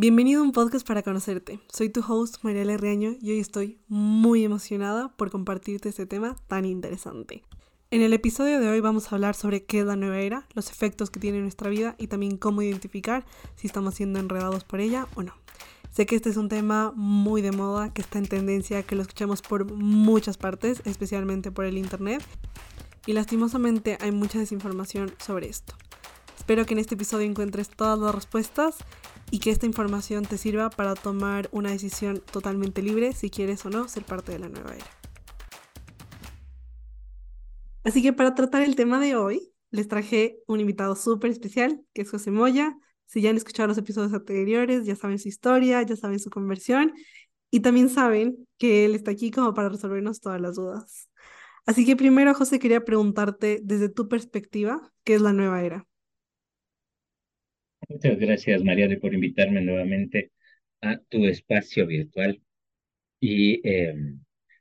Bienvenido a un podcast para conocerte. Soy tu host Mariela Reaño y hoy estoy muy emocionada por compartirte este tema tan interesante. En el episodio de hoy vamos a hablar sobre qué es la nueva era, los efectos que tiene en nuestra vida y también cómo identificar si estamos siendo enredados por ella o no. Sé que este es un tema muy de moda, que está en tendencia, que lo escuchamos por muchas partes, especialmente por el internet, y lastimosamente hay mucha desinformación sobre esto. Espero que en este episodio encuentres todas las respuestas y que esta información te sirva para tomar una decisión totalmente libre si quieres o no ser parte de la nueva era. Así que para tratar el tema de hoy, les traje un invitado súper especial, que es José Moya. Si ya han escuchado los episodios anteriores, ya saben su historia, ya saben su conversión y también saben que él está aquí como para resolvernos todas las dudas. Así que primero, José, quería preguntarte desde tu perspectiva, ¿qué es la nueva era? Muchas gracias, María, por invitarme nuevamente a tu espacio virtual. Y em,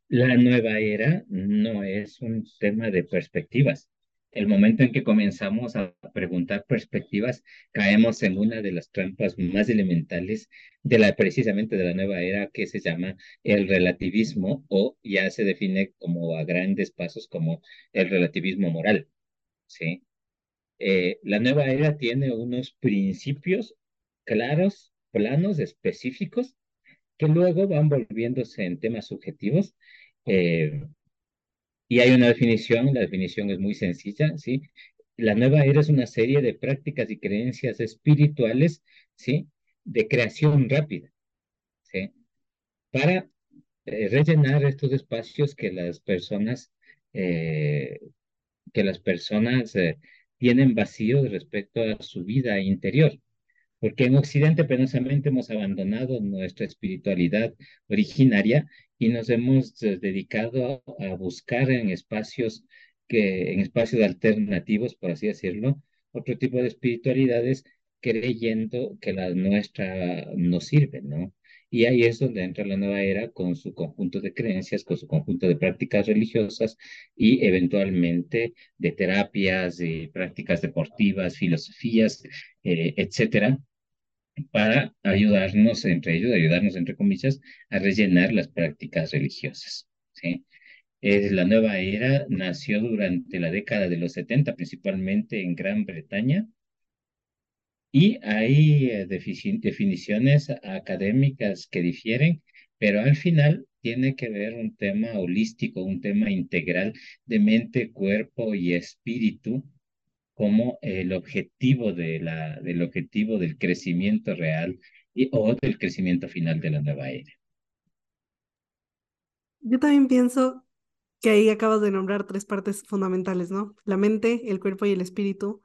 la nueva era no es un tema de perspectivas. El momento en que comenzamos a preguntar perspectivas, caemos en una de las trampas más elementales de la precisamente de la nueva era que se llama el relativismo o ya se define como a grandes pasos como el relativismo moral. ¿sí? Eh, la nueva era tiene unos principios claros, planos, específicos, que luego van volviéndose en temas subjetivos. Eh, y hay una definición, la definición es muy sencilla, ¿sí? La nueva era es una serie de prácticas y creencias espirituales, ¿sí? De creación rápida, ¿sí? Para eh, rellenar estos espacios que las personas, que las personas tienen vacío respecto a su vida interior. Porque en Occidente penosamente hemos abandonado nuestra espiritualidad originaria y nos hemos eh, dedicado a, buscar en espacios que, en espacios alternativos, por así decirlo, otro tipo de espiritualidades creyendo que la nuestra nos sirve, ¿no? Y ahí es donde entra la nueva era con su conjunto de creencias, con su conjunto de prácticas religiosas y eventualmente de terapias, de prácticas deportivas, filosofías, eh, etcétera, para ayudarnos, entre ellos, ayudarnos, entre comillas, a rellenar las prácticas religiosas. ¿sí? la nueva era nació durante la década de los 70, principalmente en Gran Bretaña, y hay eh, definiciones académicas que difieren, pero al final tiene que ver un tema holístico, un tema integral de mente, cuerpo y espíritu como el objetivo de la, del objetivo del crecimiento real y, o del crecimiento final de la nueva era. Yo también pienso que ahí acabas de nombrar tres partes fundamentales, ¿no? La mente, el cuerpo y el espíritu.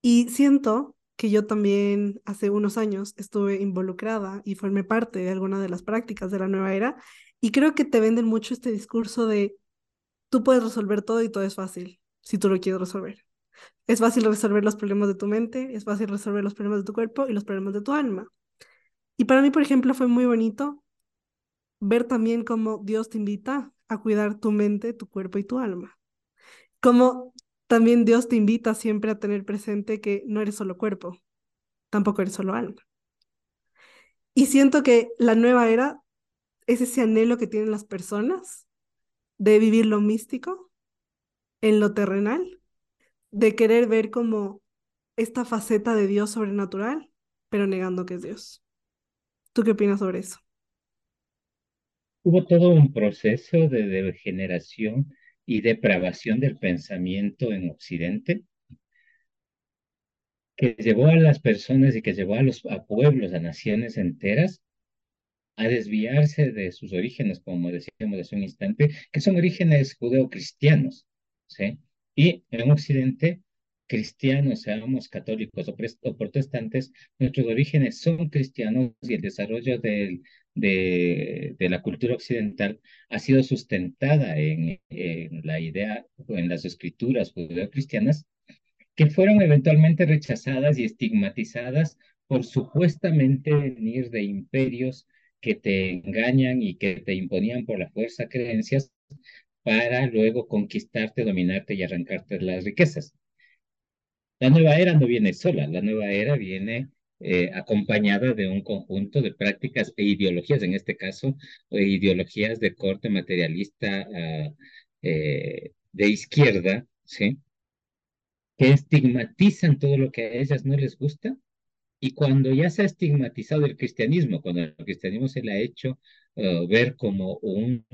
Y siento que yo también hace unos años estuve involucrada y formé parte de alguna de las prácticas de la nueva era. Y creo que te venden mucho este discurso de tú puedes resolver todo y todo es fácil si tú lo quieres resolver. Es fácil resolver los problemas de tu mente, es fácil resolver los problemas de tu cuerpo y los problemas de tu alma. Y para mí, por ejemplo, fue muy bonito ver también cómo Dios te invita a cuidar tu mente, tu cuerpo y tu alma. Como también Dios te invita siempre a tener presente que no eres solo cuerpo, tampoco eres solo alma. Y siento que la nueva era es ese anhelo que tienen las personas de vivir lo místico en lo terrenal, de querer ver como esta faceta de Dios sobrenatural, pero negando que es Dios. ¿Tú qué opinas sobre eso? Hubo todo un proceso de degeneración y depravación del pensamiento en Occidente, que llevó a las personas y que llevó a los a pueblos, a naciones enteras, a desviarse de sus orígenes, como decíamos hace un instante, que son orígenes judeocristianos, ¿sí? Y en Occidente, cristianos, seamos católicos o, protestantes, nuestros orígenes son cristianos y el desarrollo del, de, la cultura occidental ha sido sustentada en, la idea, en las escrituras judeocristianas, que fueron eventualmente rechazadas y estigmatizadas por supuestamente venir de imperios que te engañan y que te imponían por la fuerza creencias para luego conquistarte, dominarte y arrancarte las riquezas. La nueva era no viene sola, la nueva era viene eh, acompañada de un conjunto de prácticas e ideologías, en este caso, e ideologías de corte materialista ah, eh, de izquierda, ¿sí? que estigmatizan todo lo que a ellas no les gusta y cuando ya se ha estigmatizado el cristianismo, cuando el cristianismo se le ha hecho uh, ver como un,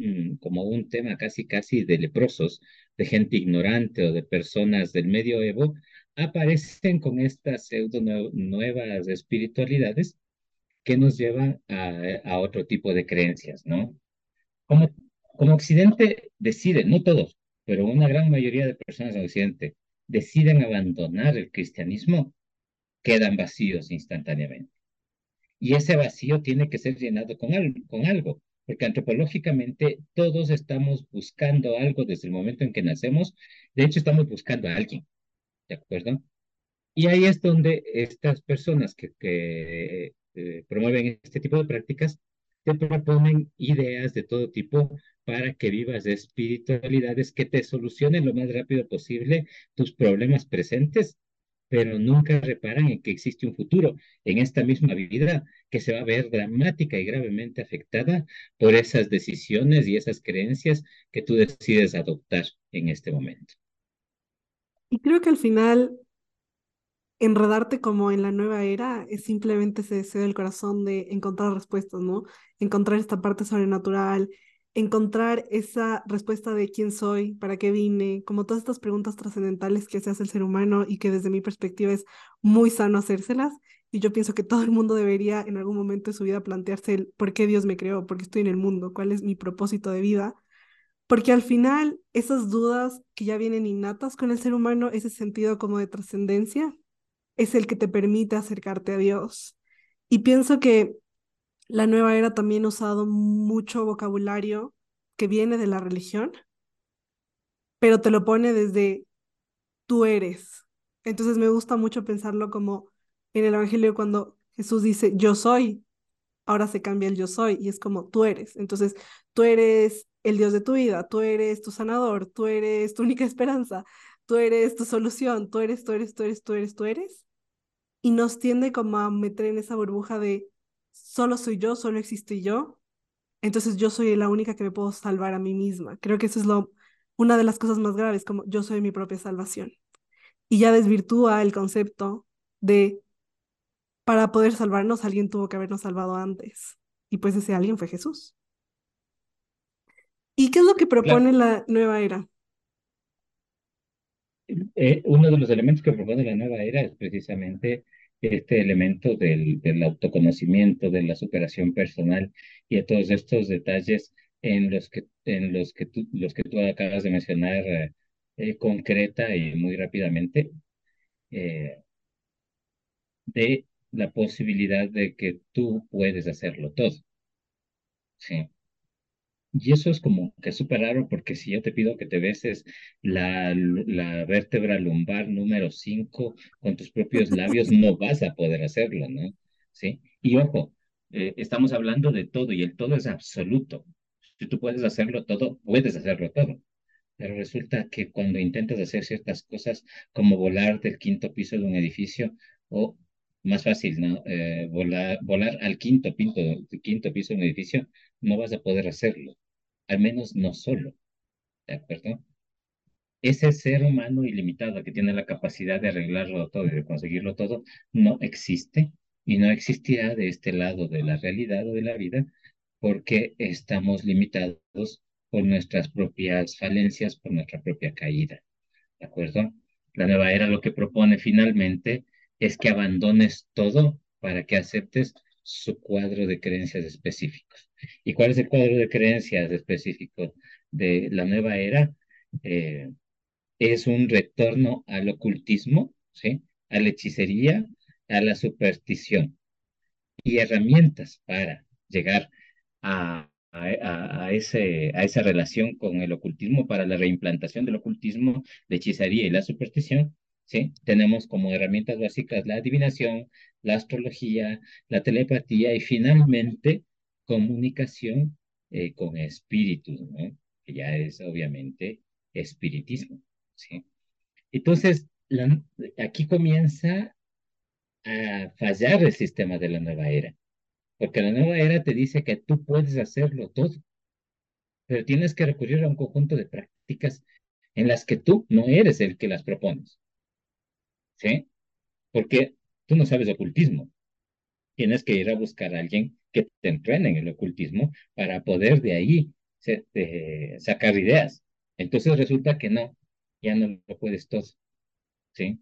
como un tema casi casi de leprosos, de gente ignorante o de personas del medioevo, aparecen con estas pseudo nuevas espiritualidades que nos llevan a, otro tipo de creencias, ¿no? Como, como Occidente decide, no todos, pero una gran mayoría de personas en Occidente deciden abandonar el cristianismo, quedan vacíos instantáneamente. Y ese vacío tiene que ser llenado con, con algo, porque antropológicamente todos estamos buscando algo desde el momento en que nacemos. De hecho, estamos buscando a alguien, ¿de acuerdo? Y ahí es donde estas personas que, eh, promueven este tipo de prácticas te proponen ideas de todo tipo para que vivas de espiritualidades que te solucionen lo más rápido posible tus problemas presentes pero nunca reparan en que existe un futuro en esta misma vida que se va a ver dramática y gravemente afectada por esas decisiones y esas creencias que tú decides adoptar en este momento. Y creo que al final enredarte como en la nueva era es simplemente ese deseo del corazón de encontrar respuestas, ¿no? Encontrar esta parte sobrenatural, encontrar esa respuesta de quién soy, para qué vine, como todas estas preguntas trascendentales que se hace el ser humano y que desde mi perspectiva es muy sano hacérselas. Y yo pienso que todo el mundo debería en algún momento de su vida plantearse el por qué Dios me creó, por qué estoy en el mundo, cuál es mi propósito de vida. Porque al final esas dudas que ya vienen innatas con el ser humano, ese sentido como de trascendencia, es el que te permite acercarte a Dios. Y pienso que la nueva era también ha usado mucho vocabulario que viene de la religión, pero te lo pone desde tú eres. Entonces me gusta mucho pensarlo como en el Evangelio cuando Jesús dice yo soy, ahora se cambia el yo soy y es como tú eres. Entonces tú eres el Dios de tu vida, tú eres tu sanador, tú eres tu única esperanza, tú eres tu solución, tú eres, tú eres, tú eres, tú eres, tú eres. Y nos tiende como a meter en esa burbuja de solo soy yo, solo existo yo, entonces yo soy la única que me puedo salvar a mí misma. Creo que eso es lo, una de las cosas más graves, como yo soy mi propia salvación. Y ya desvirtúa el concepto de para poder salvarnos alguien tuvo que habernos salvado antes. Y pues ese alguien fue Jesús. ¿Y qué es lo que propone la nueva era? Eh, uno de los elementos que propone la nueva era es precisamente este elemento del, del, autoconocimiento, de la superación personal y de todos estos detalles en los que, en los que, tú, los que tú acabas de mencionar eh, concreta y muy rápidamente, eh, de la posibilidad de que tú puedes hacerlo todo. Sí. Y eso es como que súper raro porque si yo te pido que te beses la, la vértebra lumbar número 5 con tus propios labios, no vas a poder hacerlo, ¿no? ¿Sí? Y ojo, eh, estamos hablando de todo y el todo es absoluto. Si tú puedes hacerlo todo, puedes hacerlo todo. Pero resulta que cuando intentas hacer ciertas cosas como volar del quinto piso de un edificio o más fácil, ¿no? Eh, volar, volar al quinto, pinto, quinto piso de un edificio, no vas a poder hacerlo al menos no solo, ¿de acuerdo? Ese ser humano ilimitado que tiene la capacidad de arreglarlo todo y de conseguirlo todo, no existe y no existirá de este lado de la realidad o de la vida porque estamos limitados por nuestras propias falencias, por nuestra propia caída, ¿de acuerdo? La nueva era lo que propone finalmente es que abandones todo para que aceptes su cuadro de creencias específicos. ¿Y cuál es el cuadro de creencias específico de la nueva era? Eh, es un retorno al ocultismo, ¿sí? a la hechicería, a la superstición y herramientas para llegar a, a, ese, a esa relación con el ocultismo, para la reimplantación del ocultismo, la hechicería y la superstición, ¿sí? Tenemos como herramientas básicas la adivinación, la astrología, la telepatía y finalmente comunicación eh, con espíritus, que ya es obviamente espiritismo. ¿sí? Entonces, aquí comienza a fallar el sistema de la nueva era. Porque la nueva era te dice que tú puedes hacerlo todo, pero tienes que recurrir a un conjunto de prácticas en las que tú no eres el que las propones. ¿Sí? Porque tú no sabes ocultismo. Tienes que ir a buscar a alguien que te entrene en el ocultismo para poder de ahí sacar ideas. Entonces resulta que no, ya no lo puedes todo. ¿Sí?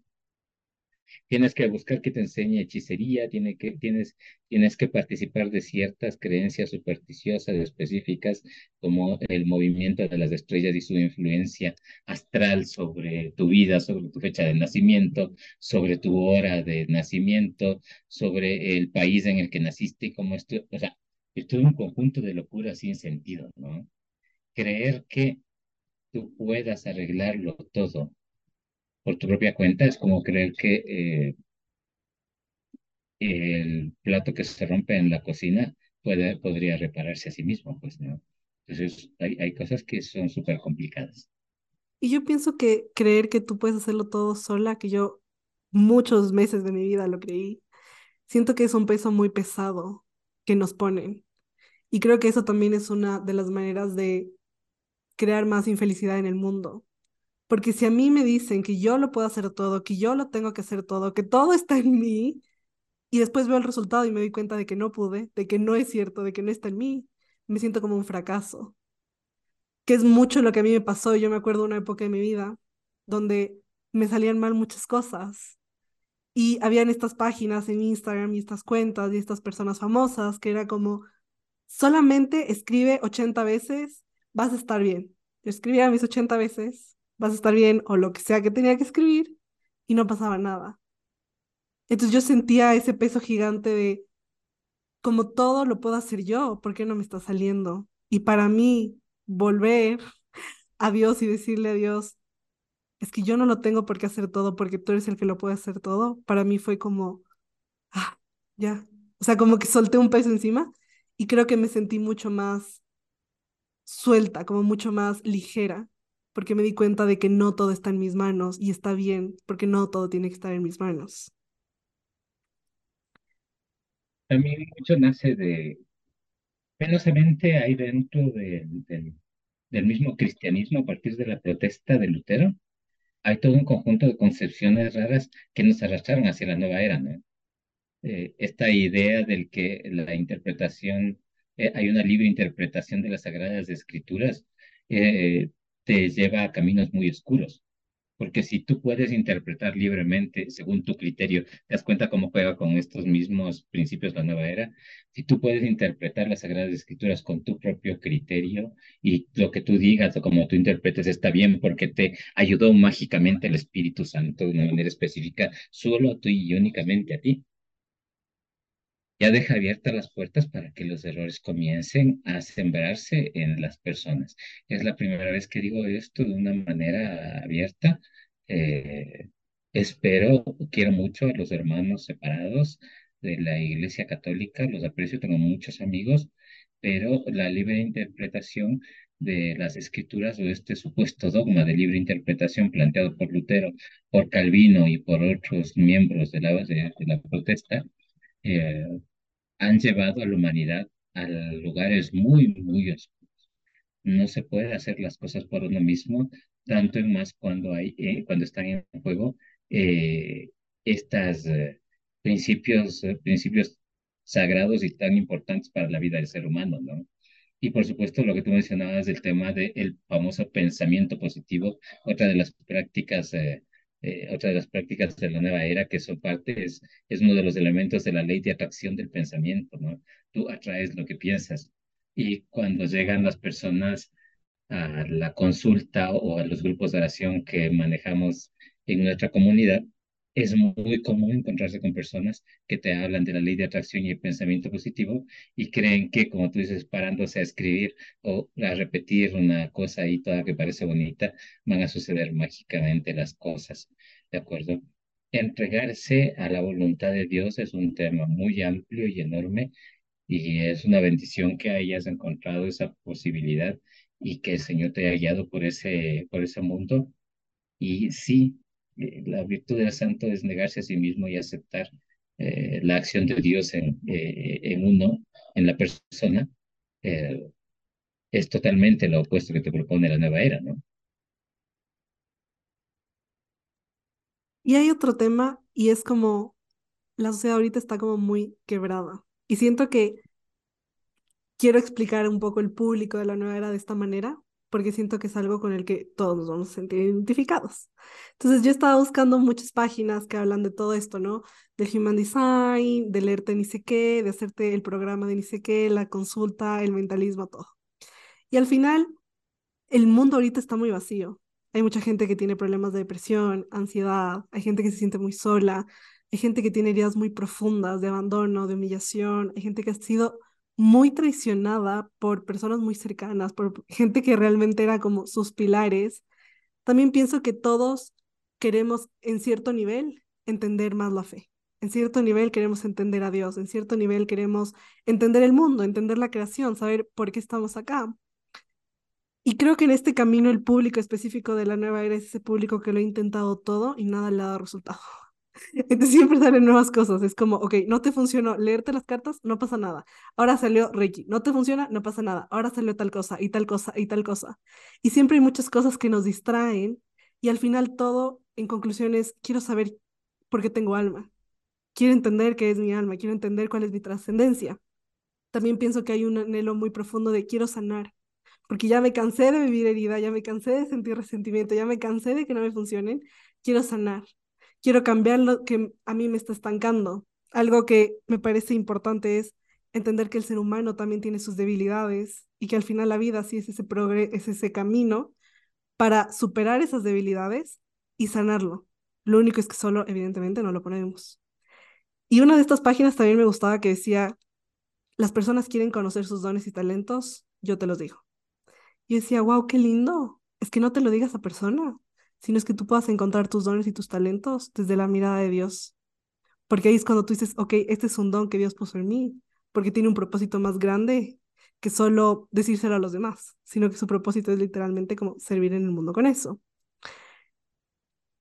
Tienes que buscar que te enseñe hechicería, tiene que, tienes, tienes que participar de ciertas creencias supersticiosas específicas, como el movimiento de las estrellas y su influencia astral sobre tu vida, sobre tu fecha de nacimiento, sobre tu hora de nacimiento, sobre el país en el que naciste y cómo esto, o sea, es todo un conjunto de locuras sin sentido, ¿no? Creer que tú puedas arreglarlo todo por tu propia cuenta es como creer que eh, el plato que se rompe en la cocina puede, podría repararse a sí mismo, pues, ¿no? Entonces, hay, hay cosas que son súper complicadas. Y yo pienso que creer que tú puedes hacerlo todo sola, que yo muchos meses de mi vida lo creí, siento que es un peso muy pesado que nos ponen. Y creo que eso también es una de las maneras de crear más infelicidad en el mundo. Porque si a mí me dicen que yo lo puedo hacer todo, que yo lo tengo que hacer todo, que todo está en mí, y después veo el resultado y me doy cuenta de que no pude, de que no es cierto, de que no está en mí, me siento como un fracaso. Que es mucho lo que a mí me pasó. Yo me acuerdo de una época de mi vida donde me salían mal muchas cosas. Y habían estas páginas en Instagram y estas cuentas y estas personas famosas que era como, solamente escribe 80 veces, vas a estar bien. Yo escribía mis 80 veces, vas a estar bien, o lo que sea que tenía que escribir, y no pasaba nada. Entonces yo sentía ese peso gigante de, como todo lo puedo hacer yo, ¿por qué no me está saliendo? Y para mí, volver a Dios y decirle a Dios, es que yo no lo tengo por qué hacer todo, porque tú eres el que lo puede hacer todo, para mí fue como, ah, ya. O sea, como que solté un peso encima y creo que me sentí mucho más suelta, como mucho más ligera, porque me di cuenta de que no todo está en mis manos y está bien, porque no todo tiene que estar en mis manos. Mí mucho nace de, penosamente hay dentro del, del mismo cristianismo a partir de la protesta de Lutero, hay todo un conjunto de concepciones raras que nos arrastraron hacia la nueva era, ¿no? Eh, esta idea del que la interpretación, eh, hay una libre interpretación de las Sagradas Escrituras, eh, te lleva a caminos muy oscuros. Porque si tú puedes interpretar libremente según tu criterio, te das cuenta cómo juega con estos mismos principios la nueva era. Si tú puedes interpretar las Sagradas Escrituras con tu propio criterio y lo que tú digas o como tú interpretes está bien porque te ayudó mágicamente el Espíritu Santo de una manera específica, solo a tú y únicamente a ti ya deja abiertas las puertas para que los errores comiencen a sembrarse en las personas. Es la primera vez que digo esto de una manera abierta. Eh, espero, quiero mucho a los hermanos separados de la Iglesia Católica, los aprecio, tengo muchos amigos, pero la libre interpretación de las escrituras o este supuesto dogma de libre interpretación planteado por Lutero, por Calvino y por otros miembros de la, de la protesta, eh, han llevado a la humanidad a lugares muy, muy oscuros. No se puede hacer las cosas por uno mismo, tanto en más cuando, hay, eh, cuando están en juego eh, estos principios, principios sagrados y tan importantes para la vida del ser humano, ¿no? Y por supuesto, lo que tú mencionabas del tema del famoso pensamiento positivo, otra de las prácticas eh, otra de las prácticas de la nueva era que son parte, es, es uno de los elementos de la ley de atracción del pensamiento, ¿no? Tú atraes lo que piensas. Y cuando llegan las personas a la consulta o a los grupos de oración que manejamos en nuestra comunidad, es muy común encontrarse con personas que te hablan de la ley de atracción y el pensamiento positivo y creen que, como tú dices, parándose a escribir o a repetir una cosa ahí toda que parece bonita, van a suceder mágicamente las cosas, ¿de acuerdo? Entregarse a la voluntad de Dios es un tema muy amplio y enorme y es una bendición que hayas encontrado esa posibilidad y que el Señor te haya guiado por ese, por ese mundo. Y sí, la virtud del santo es negarse a sí mismo y aceptar eh, la acción de Dios en, eh, en uno, en la persona, eh, es totalmente lo opuesto que te propone la nueva era, ¿no? Y hay otro tema y es como la sociedad ahorita está como muy quebrada. Y siento que quiero explicar un poco el público de la nueva era de esta manera, porque siento que es algo con el que todos nos vamos a sentir identificados. Entonces yo estaba buscando muchas páginas que hablan de todo esto, ¿no? Del Human Design, de leerte ni sé qué, de hacerte el programa de ni sé qué, la consulta, el mentalismo, todo. Y al final, el mundo ahorita está muy vacío. Hay mucha gente que tiene problemas de depresión, ansiedad, hay gente que se siente muy sola, hay gente que tiene heridas muy profundas de abandono, de humillación, hay gente que ha sido muy traicionada por personas muy cercanas, por gente que realmente era como sus pilares. También pienso que todos queremos en cierto nivel entender más la fe. En cierto nivel queremos entender a Dios, en cierto nivel queremos entender el mundo, entender la creación, saber por qué estamos acá. Y creo que en este camino el público específico de la nueva era es ese público que lo ha intentado todo y nada le ha dado resultado. Entonces siempre salen nuevas cosas. Es como, ok, no te funcionó leerte las cartas, no pasa nada. Ahora salió Reiki, no te funciona, no pasa nada. Ahora salió tal cosa y tal cosa y tal cosa. Y siempre hay muchas cosas que nos distraen y al final todo, en conclusión, es, quiero saber por qué tengo alma. Quiero entender qué es mi alma, quiero entender cuál es mi trascendencia. También pienso que hay un anhelo muy profundo de quiero sanar, porque ya me cansé de vivir herida, ya me cansé de sentir resentimiento, ya me cansé de que no me funcionen, quiero sanar, quiero cambiar lo que a mí me está estancando. Algo que me parece importante es entender que el ser humano también tiene sus debilidades y que al final la vida sí es ese, es ese camino para superar esas debilidades y sanarlo. Lo único es que solo, evidentemente, no lo ponemos. Y una de estas páginas también me gustaba que decía, las personas quieren conocer sus dones y talentos, yo te los digo. Y decía, wow, qué lindo. Es que no te lo digas a persona, sino es que tú puedas encontrar tus dones y tus talentos desde la mirada de Dios. Porque ahí es cuando tú dices, ok, este es un don que Dios puso en mí, porque tiene un propósito más grande que solo decírselo a los demás, sino que su propósito es literalmente como servir en el mundo con eso.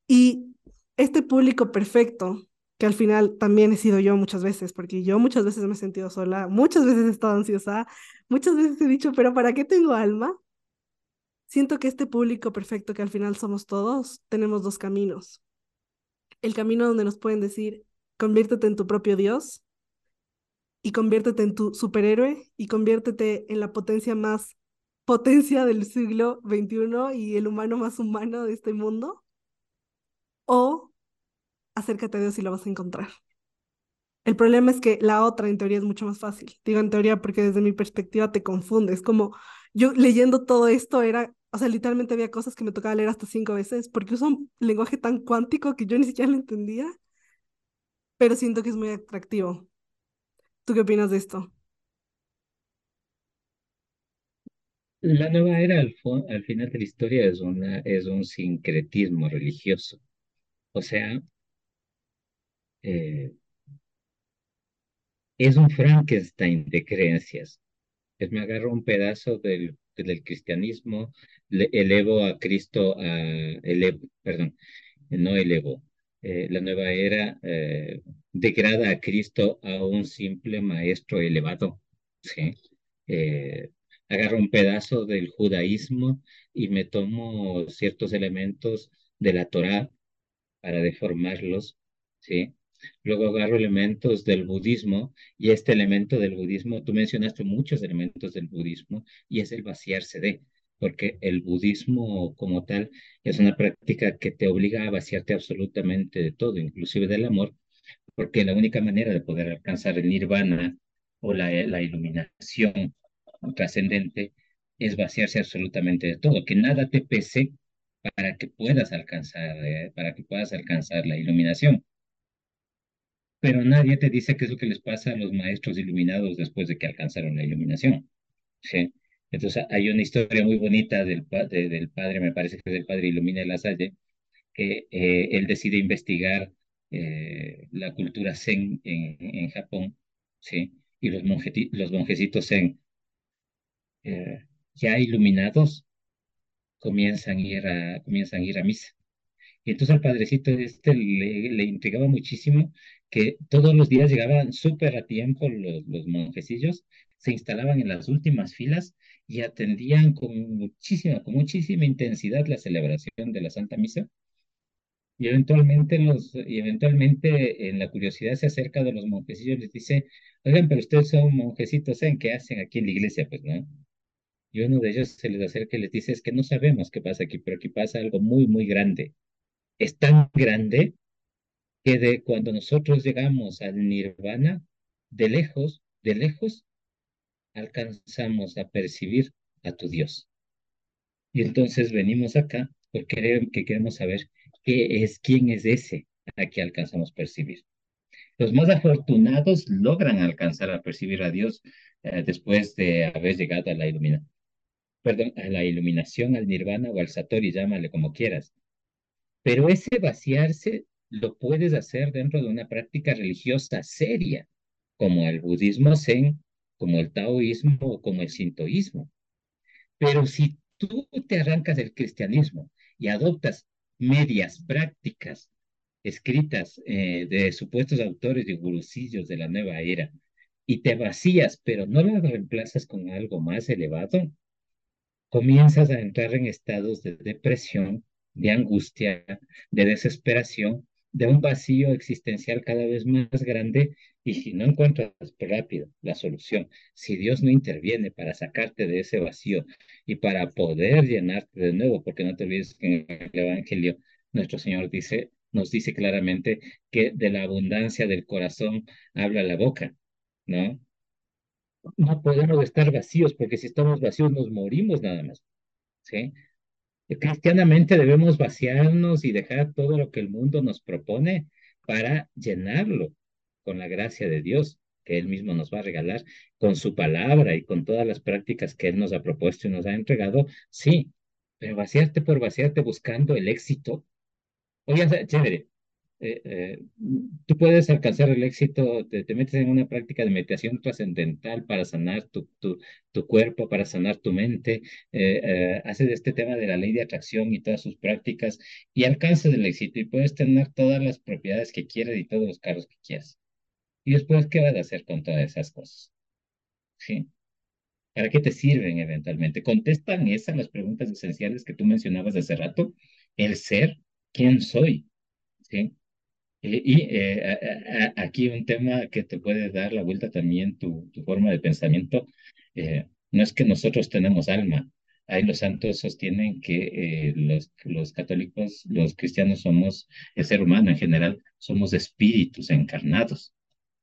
Y este público perfecto, que al final también he sido yo muchas veces, porque yo muchas veces me he sentido sola, muchas veces he estado ansiosa, muchas veces he dicho, pero ¿para qué tengo alma? Siento que este público perfecto que al final somos todos, tenemos dos caminos. El camino donde nos pueden decir, conviértete en tu propio Dios y conviértete en tu superhéroe y conviértete en la potencia más potencia del siglo XXI y el humano más humano de este mundo. O acércate a Dios y lo vas a encontrar. El problema es que la otra en teoría es mucho más fácil. Digo en teoría porque desde mi perspectiva te confundes. Como yo leyendo todo esto era, o sea, literalmente había cosas que me tocaba leer hasta cinco veces porque usa un lenguaje tan cuántico que yo ni siquiera lo entendía, pero siento que es muy atractivo. ¿Tú qué opinas de esto? La nueva era al, al final de la historia es, una, es un sincretismo religioso. O sea, eh, es un Frankenstein de creencias. Es me agarro un pedazo del, del cristianismo, le elevo a Cristo a, elevo, perdón, no elevo, eh, la nueva era eh, degrada a Cristo a un simple maestro elevado, ¿sí? Eh, agarro un pedazo del judaísmo y me tomo ciertos elementos de la Torá para deformarlos, ¿sí? Luego agarro elementos del budismo y este elemento del budismo, tú mencionaste muchos elementos del budismo y es el vaciarse de, porque el budismo como tal es una práctica que te obliga a vaciarte absolutamente de todo, inclusive del amor, porque la única manera de poder alcanzar el nirvana o la, la iluminación trascendente es vaciarse absolutamente de todo, que nada te pese para que puedas alcanzar, eh, para que puedas alcanzar la iluminación pero nadie te dice qué es lo que les pasa a los maestros iluminados después de que alcanzaron la iluminación. ¿sí? Entonces hay una historia muy bonita del, del padre, me parece que es el padre Ilumina la Salle, que eh, él decide investigar eh, la cultura zen en, en Japón, ¿sí? y los, los monjecitos zen eh, ya iluminados comienzan a, ir a, comienzan a ir misa. Y entonces al padrecito este le, le intrigaba muchísimo que todos los días llegaban súper a tiempo los, los monjecillos, se instalaban en las últimas filas y atendían con muchísima, con muchísima intensidad la celebración de la Santa Misa. Y eventualmente, los, y eventualmente en la curiosidad se acerca de los monjecillos les dice, oigan, pero ustedes son monjecitos, ¿saben qué hacen aquí en la iglesia? Pues no. Y uno de ellos se les acerca y les dice, es que no sabemos qué pasa aquí, pero aquí pasa algo muy, muy grande. Es tan grande que de cuando nosotros llegamos al nirvana, de lejos, de lejos, alcanzamos a percibir a tu Dios. Y entonces venimos acá porque queremos saber qué es, quién es ese a que alcanzamos a percibir. Los más afortunados logran alcanzar a percibir a Dios eh, después de haber llegado a la iluminación. Perdón, a la iluminación, al nirvana o al satori, llámale como quieras. Pero ese vaciarse lo puedes hacer dentro de una práctica religiosa seria, como el budismo zen, como el taoísmo o como el sintoísmo. Pero si tú te arrancas del cristianismo y adoptas medias prácticas escritas eh, de supuestos autores y gurusillos de la nueva era y te vacías, pero no las reemplazas con algo más elevado, comienzas a entrar en estados de depresión, de angustia, de desesperación, de un vacío existencial cada vez más grande y si no encuentras rápido la solución, si Dios no interviene para sacarte de ese vacío y para poder llenarte de nuevo, porque no te olvides que en el Evangelio nuestro Señor nos dice claramente que de la abundancia del corazón habla la boca, ¿no? No podemos estar vacíos porque si estamos vacíos nos morimos nada más, ¿sí? Cristianamente debemos vaciarnos y dejar todo lo que el mundo nos propone para llenarlo con la gracia de Dios que Él mismo nos va a regalar, con su palabra y con todas las prácticas que Él nos ha propuesto y nos ha entregado, sí, pero vaciarte por vaciarte buscando el éxito. Oye, chévere, eh, eh, tú puedes alcanzar el éxito, te, metes en una práctica de meditación trascendental para sanar tu, tu, tu, cuerpo, para sanar tu mente, eh, haces este tema de la ley de atracción y todas sus prácticas y alcanzas el éxito y puedes tener todas las propiedades que quieras y todos los carros que quieras. ¿Y después qué vas a hacer con todas esas cosas? ¿Sí? ¿Para qué te sirven eventualmente? Contestan esas las preguntas esenciales que tú mencionabas hace rato. El ser, ¿quién soy? ¿Sí? Y, eh, aquí un tema que te puede dar la vuelta también tu, forma de pensamiento. Eh, no es que nosotros tenemos alma. Ahí los santos sostienen que eh, los, los católicos, los cristianos somos, el ser humano en general, somos espíritus encarnados.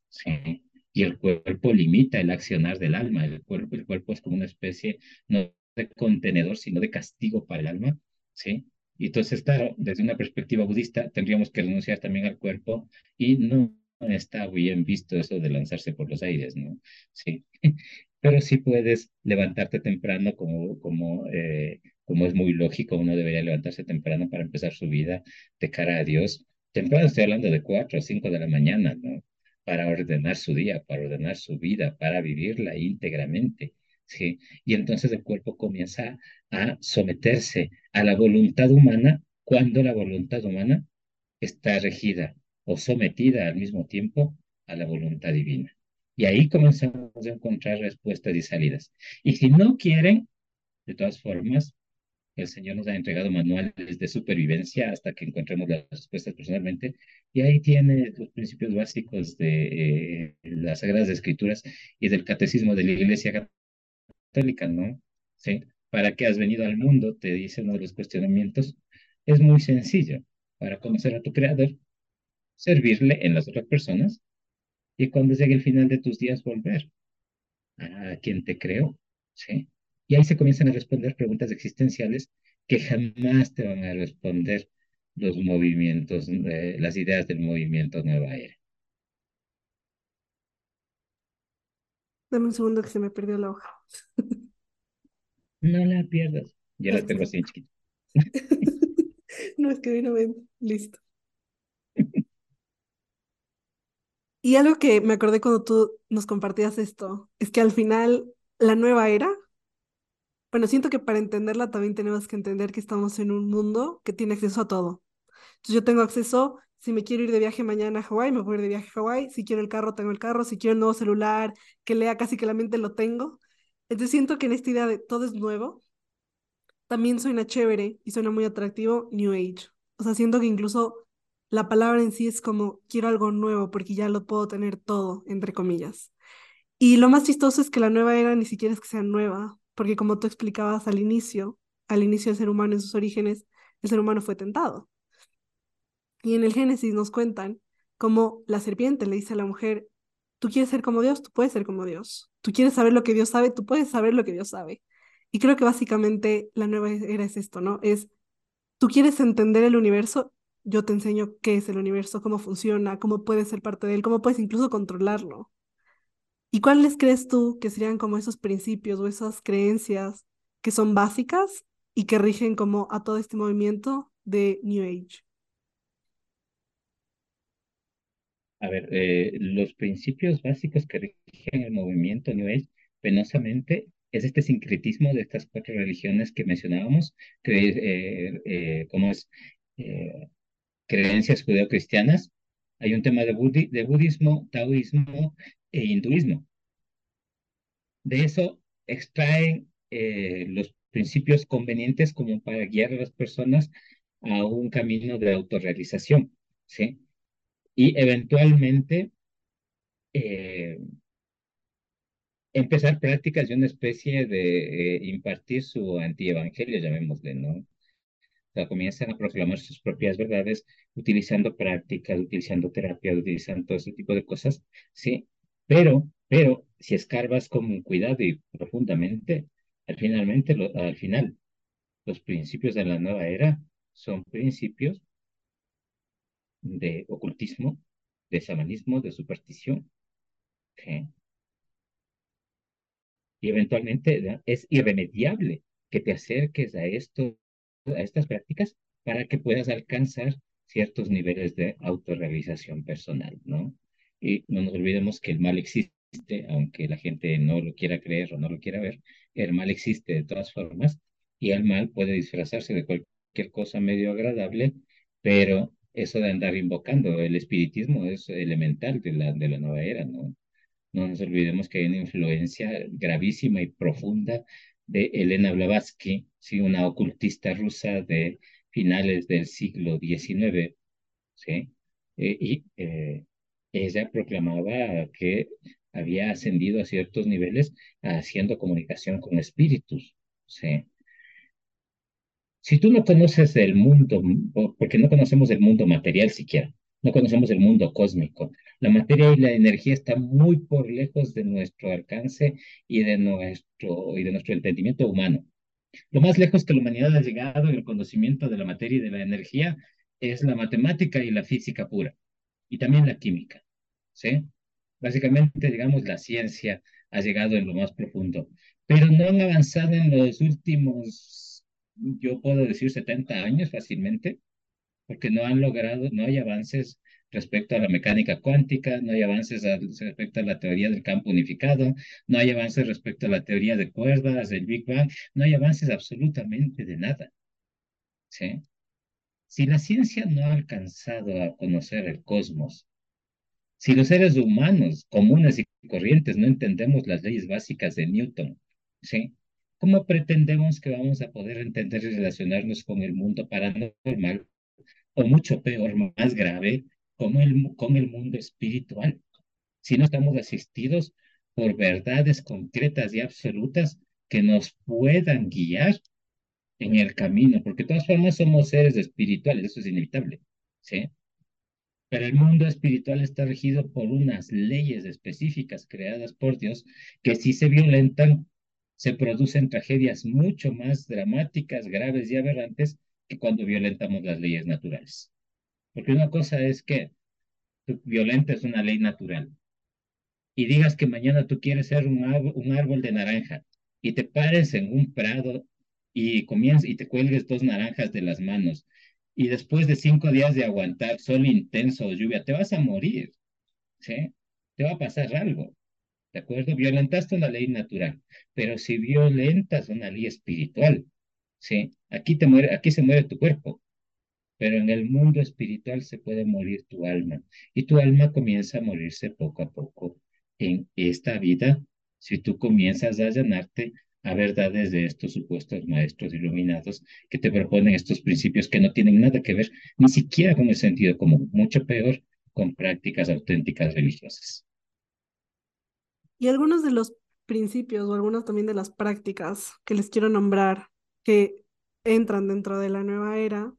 ¿sí? Y el cuerpo limita el accionar del alma. El cuerpo, el cuerpo es como una especie no de contenedor, sino de castigo para el alma. ¿sí? Y entonces, claro, desde una perspectiva budista, tendríamos que renunciar también al cuerpo y no está bien visto eso de lanzarse por los aires, ¿no? Sí. Pero sí puedes levantarte temprano, como, como, eh, como es muy lógico, uno debería levantarse temprano para empezar su vida de cara a Dios. Temprano estoy hablando de cuatro o cinco de la mañana, ¿no? Para ordenar su día, para ordenar su vida, para vivirla íntegramente. Y entonces el cuerpo comienza a someterse a la voluntad humana cuando la voluntad humana está regida o sometida al mismo tiempo a la voluntad divina. Y ahí comenzamos a encontrar respuestas y salidas. Y si no quieren, de todas formas, el Señor nos ha entregado manuales de supervivencia hasta que encontremos las respuestas personalmente. Y ahí tiene los principios básicos de eh, las Sagradas Escrituras y del Catecismo de la Iglesia Católica, ¿no? Sí. ¿Para qué has venido al mundo? Te dice uno de los cuestionamientos. Es muy sencillo. Para conocer a tu Creador, servirle en las otras personas y cuando llegue el final de tus días volver a quien te creó. ¿sí? Y ahí se comienzan a responder preguntas existenciales que jamás te van a responder los movimientos, eh, las ideas del movimiento Nueva Era. Dame un segundo que se me perdió la hoja. No la pierdas. Ya la tengo así chiquita. no, es que vino bien. Listo. Y algo que me acordé cuando tú nos compartías esto, es que al final la nueva era, bueno, siento que para entenderla también tenemos que entender que estamos en un mundo que tiene acceso a todo. Entonces yo tengo acceso si me quiero ir de viaje mañana a Hawái, me voy a ir de viaje a Hawái. Si quiero el carro, tengo el carro. Si quiero el nuevo celular, que lea casi que la mente lo tengo. Entonces siento que en esta idea de todo es nuevo, también suena chévere y suena muy atractivo New Age. O sea, siento que incluso la palabra en sí es como quiero algo nuevo porque ya lo puedo tener todo, entre comillas. Y lo más chistoso es que la nueva era ni siquiera es que sea nueva, porque como tú explicabas al inicio, al inicio del ser humano en sus orígenes, el ser humano fue tentado. Y en el Génesis nos cuentan cómo la serpiente le dice a la mujer, tú quieres ser como Dios, tú puedes ser como Dios. Tú quieres saber lo que Dios sabe, tú puedes saber lo que Dios sabe. Y creo que básicamente la nueva era es esto, ¿no? Es, tú quieres entender el universo, yo te enseño qué es el universo, cómo funciona, cómo puedes ser parte de él, cómo puedes incluso controlarlo. ¿Y cuáles crees tú que serían como esos principios o esas creencias que son básicas y que rigen como a todo este movimiento de New Age? A ver, eh, los principios básicos que rigen el movimiento New Age, penosamente, es este sincretismo de estas cuatro religiones que mencionábamos, eh, eh, como es creencias judeocristianas. Hay un tema de, de budismo, taoísmo e hinduismo. De eso extraen los principios convenientes como para guiar a las personas a un camino de autorrealización, ¿sí? Y eventualmente eh, empezar prácticas de una especie de eh, impartir su antievangelio, llamémosle, ¿no? Comienzan a proclamar sus propias verdades utilizando prácticas, utilizando terapia, utilizando todo ese tipo de cosas, ¿sí? Pero, pero, si escarbas con cuidado y profundamente, al, finalmente, al final, los principios de la nueva era son principios de ocultismo, de shamanismo, de superstición. Y eventualmente es irremediable que te acerques a, esto, a estas prácticas para que puedas alcanzar ciertos niveles de autorrealización personal, ¿no? Y no nos olvidemos que el mal existe, aunque la gente no lo quiera creer o no lo quiera ver, el mal existe de todas formas y el mal puede disfrazarse de cualquier cosa medio agradable, pero eso de andar invocando. El espiritismo es elemental de la, de la nueva era, ¿no? No nos olvidemos que hay una influencia gravísima y profunda de Elena Blavatsky, ¿sí? una ocultista rusa de finales del siglo XIX, ¿sí? Eh, y eh, ella proclamaba que había ascendido a ciertos niveles haciendo comunicación con espíritus, ¿sí? Si tú no conoces el mundo, porque no conocemos el mundo material siquiera, no conocemos el mundo cósmico, la materia y la energía están muy por lejos de nuestro alcance y de nuestro, y de nuestro entendimiento humano. Lo más lejos que la humanidad ha llegado en el conocimiento de la materia y de la energía es la matemática y la física pura, y también la química. ¿sí? Básicamente, digamos, la ciencia ha llegado en lo más profundo, pero no han avanzado en los últimos yo puedo decir 70 años fácilmente, porque no han logrado, no hay avances respecto a la mecánica cuántica, no hay avances respecto a la teoría del campo unificado, no hay avances respecto a la teoría de cuerdas, del Big Bang, no hay avances absolutamente de nada. ¿sí? Si la ciencia no ha alcanzado a conocer el cosmos, si los seres humanos comunes y corrientes no entendemos las leyes básicas de Newton, ¿sí? ¿Cómo pretendemos que vamos a poder entender y relacionarnos con el mundo paranormal o mucho peor, más grave, con el, con el mundo espiritual? Si no estamos asistidos por verdades concretas y absolutas que nos puedan guiar en el camino, porque de todas formas somos seres espirituales, eso es inevitable, ¿sí? Pero el mundo espiritual está regido por unas leyes específicas creadas por Dios que si se violentan se producen tragedias mucho más dramáticas, graves y aberrantes que cuando violentamos las leyes naturales. Porque una cosa es que tú violentes una ley natural y digas que mañana tú quieres ser un árbol, de naranja y te pares en un prado y comienzas y te cuelgues dos naranjas de las manos y después de cinco días de aguantar sol intenso o lluvia, te vas a morir, ¿sí? Te va a pasar algo. ¿De acuerdo? Violentaste una ley natural, pero si violentas una ley espiritual, ¿sí? Aquí, te muere, aquí se muere tu cuerpo, pero en el mundo espiritual se puede morir tu alma y tu alma comienza a morirse poco a poco en esta vida si tú comienzas a llenarte a verdades de estos supuestos maestros iluminados que te proponen estos principios que no tienen nada que ver ni siquiera con el sentido común, mucho peor con prácticas auténticas religiosas. Y algunos de los principios o algunas también de las prácticas que les quiero nombrar que entran dentro de la nueva era,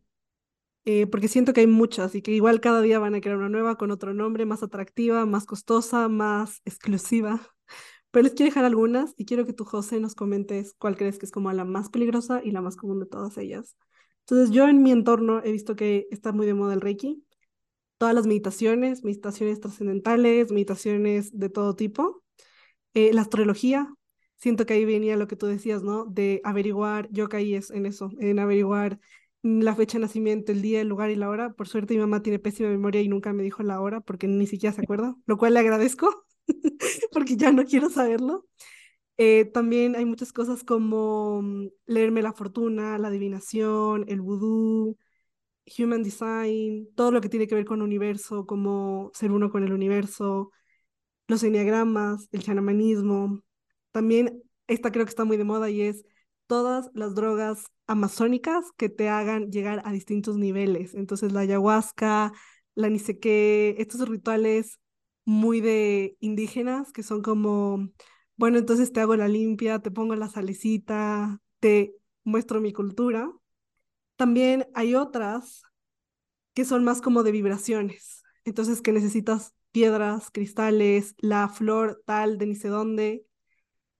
eh, porque siento que hay muchas y que igual cada día van a crear una nueva con otro nombre, más atractiva, más costosa, más exclusiva. Pero les quiero dejar algunas y quiero que tú, José, nos comentes cuál crees que es como la más peligrosa y la más común de todas ellas. Entonces, yo en mi entorno he visto que está muy de moda el Reiki, todas las meditaciones, meditaciones trascendentales, meditaciones de todo tipo, eh, la astrología, siento que ahí venía lo que tú decías, ¿no? De averiguar, yo caí en eso, en averiguar la fecha de nacimiento, el día, el lugar y la hora. Por suerte mi mamá tiene pésima memoria y nunca me dijo la hora porque ni siquiera se acuerda, lo cual le agradezco porque ya no quiero saberlo. Eh, también hay muchas cosas como mm, leerme la fortuna, la adivinación, el vudú, human design, todo lo que tiene que ver con universo, como ser uno con el universo, los enneagramas, el xanamanismo. También esta creo que está muy de moda y es todas las drogas amazónicas que te hagan llegar a distintos niveles. Entonces la ayahuasca, la ni sé qué, estos rituales muy de indígenas que son como, bueno, entonces te hago la limpia, te pongo la salecita, te muestro mi cultura. También hay otras que son más como de vibraciones, entonces que necesitas piedras, cristales, la flor tal de ni sé dónde.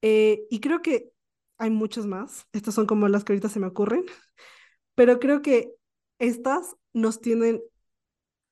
Eh, y creo que hay muchas más, estas son como las que ahorita se me ocurren, pero creo que estas nos tienen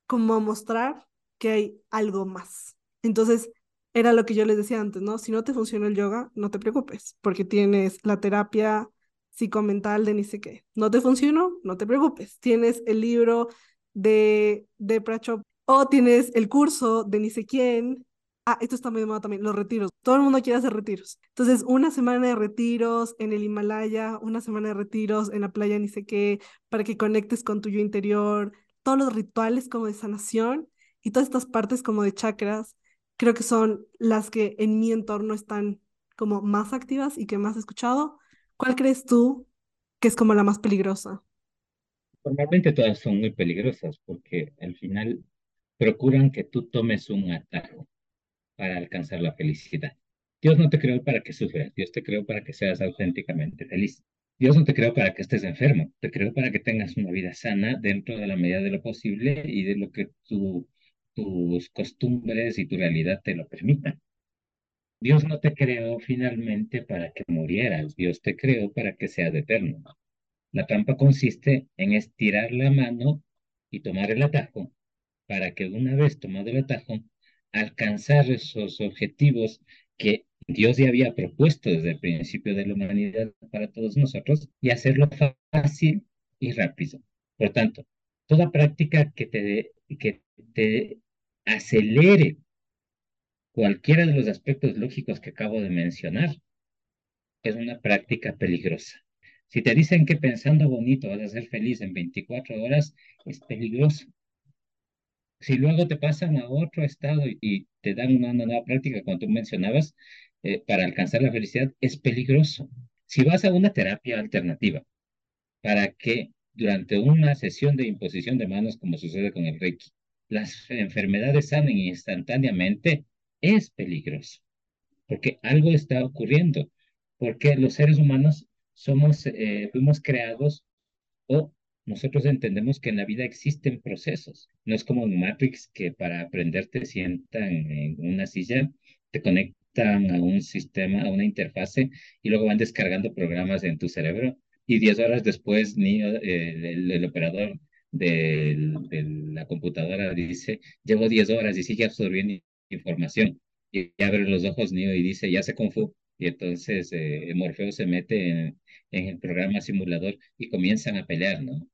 como a mostrar que hay algo más. Entonces, era lo que yo les decía antes, ¿no? Si no te funciona el yoga, no te preocupes, porque tienes la terapia psicomental de ni sé qué. No te funcionó, no te preocupes. Tienes el libro de, de Prachop o tienes el curso de ni sé quién. Ah, esto está muy moda también, los retiros. Todo el mundo quiere hacer retiros. Entonces, una semana de retiros en el Himalaya, una semana de retiros en la playa ni sé qué, para que conectes con tu yo interior, todos los rituales como de sanación y todas estas partes como de chakras, creo que son las que en mi entorno están como más activas y que más he escuchado. ¿Cuál crees tú que es como la más peligrosa? Normalmente todas son muy peligrosas porque al final procuran que tú tomes un atajo para alcanzar la felicidad. Dios no te creó para que sufras, Dios te creó para que seas auténticamente feliz. Dios no te creó para que estés enfermo, te creó para que tengas una vida sana dentro de la medida de lo posible y de lo que tu, tus costumbres y tu realidad te lo permitan. Dios no te creó finalmente para que murieras, Dios te creó para que seas eterno. La trampa consiste en estirar la mano y tomar el atajo para que una vez tomado el atajo, alcanzar esos objetivos que Dios ya había propuesto desde el principio de la humanidad para todos nosotros y hacerlo fácil y rápido. Por tanto, toda práctica que te, que te acelere cualquiera de los aspectos lógicos que acabo de mencionar es una práctica peligrosa. Si te dicen que pensando bonito vas a ser feliz en 24 horas, es peligroso. Si luego te pasan a otro estado y, te dan una, nueva práctica, como tú mencionabas, eh, para alcanzar la felicidad, es peligroso. Si vas a una terapia alternativa para que durante una sesión de imposición de manos, como sucede con el Reiki, las enfermedades sanen instantáneamente, es peligroso, porque algo está ocurriendo, porque los seres humanos somos, eh, fuimos creados o nosotros entendemos que en la vida existen procesos. No es como en Matrix que para aprender te sientan en una silla, te conectan a un sistema, a una interfase y luego van descargando programas en tu cerebro y 10 horas después ni, el, operador de la computadora dice, llevo 10 horas y sigue absorbiendo información. Y abre los ojos Neo y dice, ya se Kung Y entonces eh, Morfeo se mete en, en, el programa simulador y comienzan a pelear, ¿no?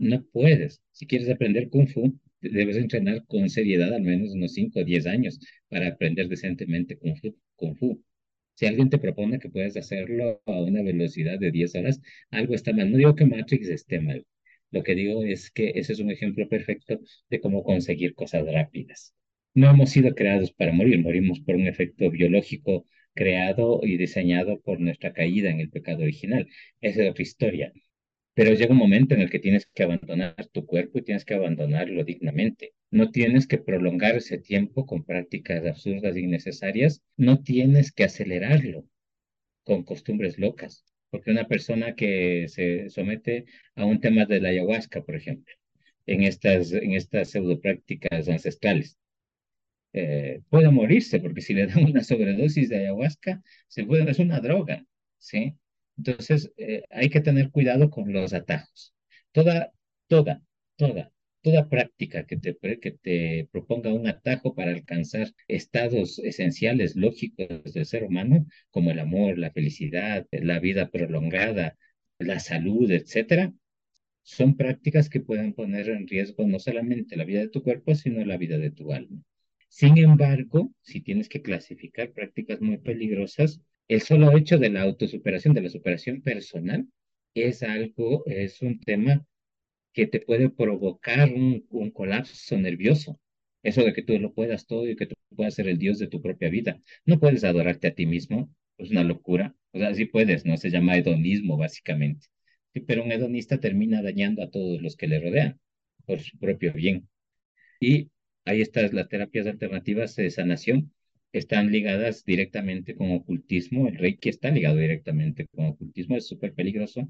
No puedes. Si quieres aprender Kung Fu, debes entrenar con seriedad al menos unos 5 o 10 años para aprender decentemente Kung Fu. Kung Fu. Si alguien te propone que puedes hacerlo a una velocidad de 10 horas, algo está mal. No digo que Matrix esté mal, Lo que digo es que ese es un ejemplo perfecto de cómo conseguir cosas rápidas. No hemos sido creados para morir, morimos por un efecto biológico creado y diseñado por nuestra caída en el pecado original. Esa es otra historia. Pero llega un momento en el que tienes que abandonar tu cuerpo y tienes que abandonarlo dignamente. No tienes que prolongar ese tiempo con prácticas absurdas e innecesarias. No tienes que acelerarlo con costumbres locas. Porque una persona que se somete a un tema de la ayahuasca, por ejemplo, en estas, en estas pseudo prácticas ancestrales, eh, puede morirse, porque si le dan una sobredosis de ayahuasca, se puede, es una droga, ¿sí? Entonces, eh, hay que tener cuidado con los atajos. Toda, toda, toda, toda práctica que te, que te proponga un atajo para alcanzar estados esenciales, lógicos del ser humano, como el amor, la felicidad, la vida prolongada, la salud, etcétera, son prácticas que pueden poner en riesgo no solamente la vida de tu cuerpo, sino la vida de tu alma. Sin embargo, si tienes que clasificar prácticas muy peligrosas, el solo hecho de la autosuperación, de la superación personal, es algo, es un tema que te puede provocar un, colapso nervioso. Eso de que tú lo puedas todo y que tú puedas ser el Dios de tu propia vida. No puedes adorarte a ti mismo, es una locura. O sea, sí puedes, ¿no? Se llama hedonismo, básicamente. pero un hedonista termina dañando a todos los que le rodean por su propio bien. Y ahí están las terapias alternativas de sanación están ligadas directamente con ocultismo. El reiki está ligado directamente con ocultismo, es súper peligroso.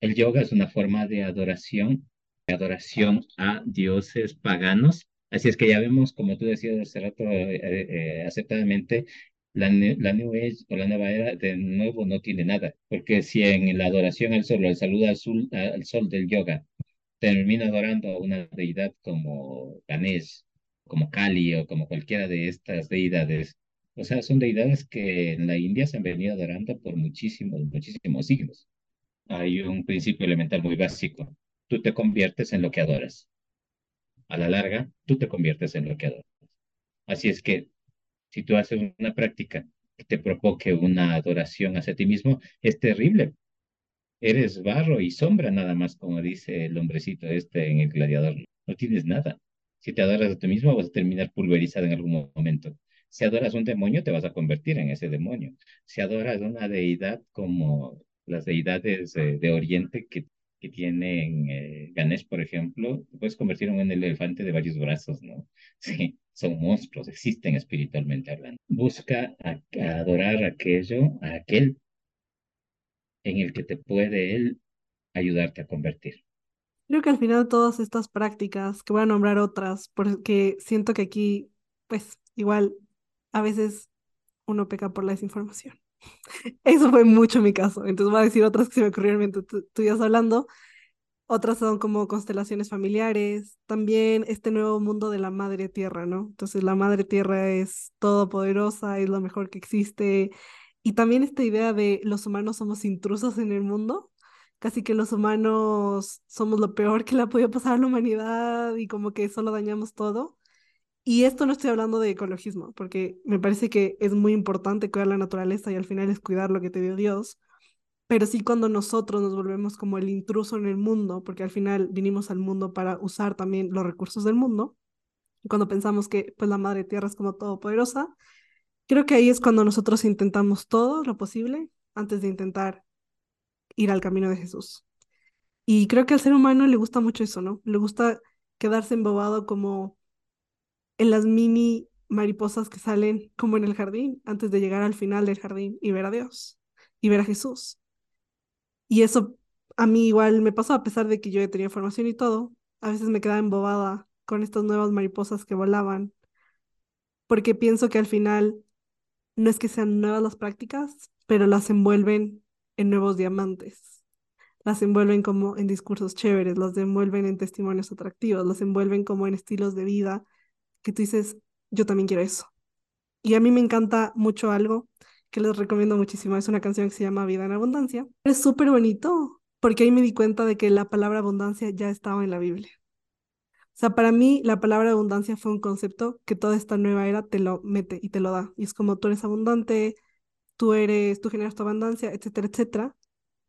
El yoga es una forma de adoración, de adoración a dioses paganos. Así es que ya vemos, como tú decías hace rato, eh, eh, acertadamente, la, la New o la nueva era de nuevo no tiene nada, porque si en la adoración al sol, el saludo al, al sol del yoga, termina adorando a una deidad como Ganesh como Kali o como cualquiera de estas deidades. O sea, son deidades que en la India se han venido adorando por muchísimos, muchísimos siglos. Hay un principio elemental muy básico. Tú te conviertes en lo que adoras. A la larga, tú te conviertes en lo que adoras. Así es que si tú haces una práctica que te provoque una adoración hacia ti mismo, es terrible. Eres barro y sombra nada más, como dice el hombrecito este en el gladiador. No tienes nada. Si te adoras a ti mismo, vas a terminar pulverizado en algún momento. Si adoras un demonio, te vas a convertir en ese demonio. Si adoras una deidad como las deidades de Oriente que, que tienen eh, Ganesh, por ejemplo, te puedes convertir en un elefante de varios brazos, ¿no? Sí, son monstruos, existen espiritualmente hablando. Busca adorar aquello, a aquel en el que te puede él ayudarte a convertir. Creo que al final todas estas prácticas, que voy a nombrar otras, porque siento que aquí, pues igual, a veces uno peca por la desinformación. Eso fue mucho mi caso. Entonces voy a decir otras que se me ocurrieron mientras tú, ibas hablando. Otras son como constelaciones familiares, también este nuevo mundo de la madre tierra, ¿no? Entonces la madre tierra es todopoderosa, es lo mejor que existe. Y también esta idea de los humanos somos intrusos en el mundo, casi que los humanos somos lo peor que le ha podido pasar a la humanidad y como que solo dañamos todo. Y esto no estoy hablando de ecologismo, porque me parece que es muy importante cuidar la naturaleza y al final es cuidar lo que te dio Dios, pero sí cuando nosotros nos volvemos como el intruso en el mundo, porque al final vinimos al mundo para usar también los recursos del mundo, cuando pensamos que pues la madre tierra es como todopoderosa, creo que ahí es cuando nosotros intentamos todo lo posible antes de intentar ir al camino de Jesús. Y creo que al ser humano le gusta mucho eso, ¿no? Le gusta quedarse embobado como en las mini mariposas que salen como en el jardín antes de llegar al final del jardín y ver a Dios y ver a Jesús. Y eso a mí igual me pasó a pesar de que yo tenía formación y todo. A veces me quedaba embobada con estas nuevas mariposas que volaban porque pienso que al final no es que sean nuevas las prácticas, pero las envuelven en nuevos diamantes. Las envuelven como en discursos chéveres, las envuelven en testimonios atractivos, las envuelven como en estilos de vida que tú dices, yo también quiero eso. Y a mí me encanta mucho algo que les recomiendo muchísimo. Es una canción que se llama Vida en Abundancia. Es súper bonito porque ahí me di cuenta de que la palabra abundancia ya estaba en la Biblia. O sea, para mí la palabra abundancia fue un concepto que toda esta nueva era te lo mete y te lo da. Y es como tú eres abundante, tú eres, tú generas tu abundancia, etcétera, etcétera.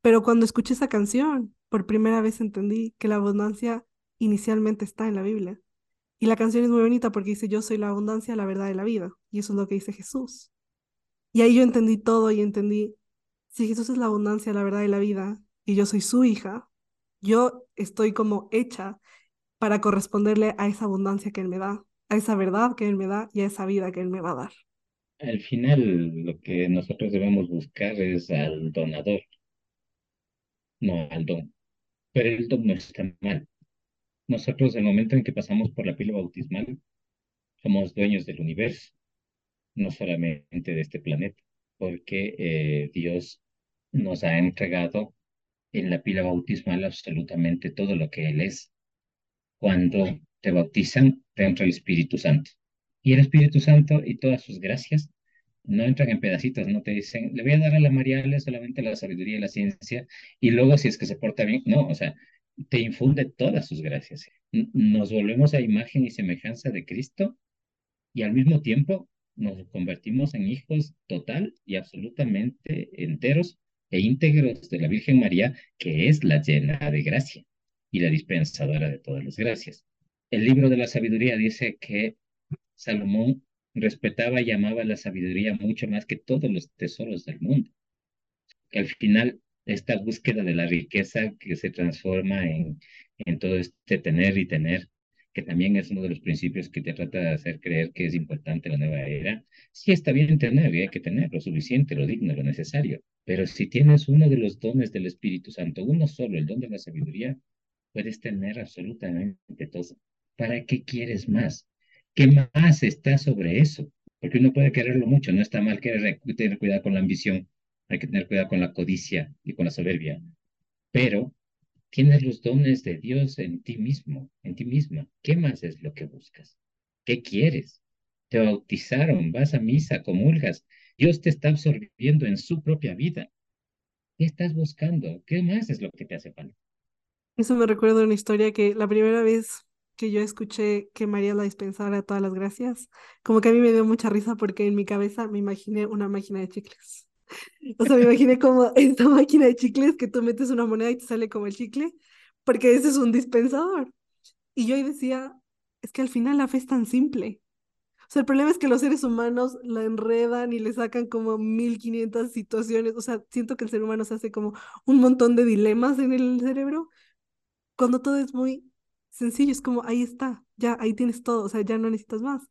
Pero cuando escuché esa canción, por primera vez entendí que la abundancia inicialmente está en la Biblia. Y la canción es muy bonita porque dice, yo soy la abundancia, la verdad y la vida. Y eso es lo que dice Jesús. Y ahí yo entendí todo y entendí, si Jesús es la abundancia, la verdad y la vida, y yo soy su hija, yo estoy como hecha para corresponderle a esa abundancia que Él me da, a esa verdad que Él me da y a esa vida que Él me va a dar. Al final, lo que nosotros debemos buscar es al donador, no al don. Pero el don no está mal. Nosotros, el momento en que pasamos por la pila bautismal, somos dueños del universo, no solamente de este planeta, porque eh, Dios nos ha entregado en la pila bautismal absolutamente todo lo que Él es. Cuando te bautizan, te entra el Espíritu Santo. Y el Espíritu Santo y todas sus gracias no entran en pedacitos, no te dicen, le voy a dar a la Mariale solamente la sabiduría y la ciencia, y luego si es que se porta bien, no, o sea, te infunde todas sus gracias. Nos volvemos a imagen y semejanza de Cristo y al mismo tiempo nos convertimos en hijos total y absolutamente enteros e íntegros de la Virgen María, que es la llena de gracia y la dispensadora de todas las gracias. El libro de la sabiduría dice que Salomón respetaba y amaba la sabiduría mucho más que todos los tesoros del mundo. Al final esta búsqueda de la riqueza que se transforma en, en todo este tener y tener, que también es uno de los principios que te trata de hacer creer que es importante la nueva era. Sí está bien tener, y hay que tener lo suficiente, lo digno, lo necesario, pero si tienes uno de los dones del Espíritu Santo, uno solo, el don de la sabiduría, puedes tener absolutamente todo. ¿Para qué quieres más? ¿Qué más está sobre eso? Porque uno puede quererlo mucho, no está mal querer tener cuidado con la ambición, hay que tener cuidado con la codicia y con la soberbia, pero tienes los dones de Dios en ti mismo, en ti misma. ¿Qué más es lo que buscas? ¿Qué quieres? Te bautizaron, vas a misa, comulgas. Dios te está absorbiendo en su propia vida. ¿Qué estás buscando? ¿Qué más es lo que te hace falta? Eso me recuerda una historia que la primera vez que yo escuché que María la dispensara todas las gracias, como que a mí me dio mucha risa porque en mi cabeza me imaginé una máquina de chicles. O sea, me imaginé como esta máquina de chicles que tú metes una moneda y te sale como el chicle, porque ese es un dispensador. Y yo ahí decía, es que al final la fe es tan simple. O sea, el problema es que los seres humanos la enredan y le sacan como 1500 situaciones. O sea, siento que el ser humano se hace como un montón de dilemas en el cerebro, cuando todo es muy sencillo. Es como, ahí está, ya, ahí tienes todo, o sea, ya no necesitas más.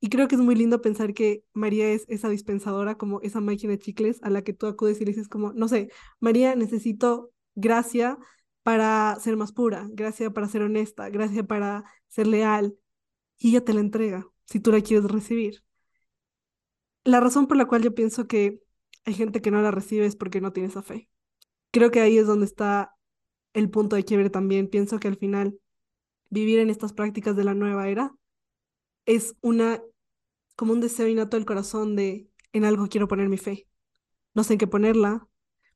Y creo que es muy lindo pensar que María es esa dispensadora, como esa máquina de chicles a la que tú acudes y le dices como, no sé, María, necesito gracia para ser más pura, gracia para ser honesta, gracia para ser leal. Y ella te la entrega, si tú la quieres recibir. La razón por la cual yo pienso que hay gente que no la recibe es porque no tiene esa fe. Creo que ahí es donde está el punto de quiebre también. Pienso que al final vivir en estas prácticas de la nueva era es una como un deseo innato del corazón de en algo quiero poner mi fe. No sé en qué ponerla.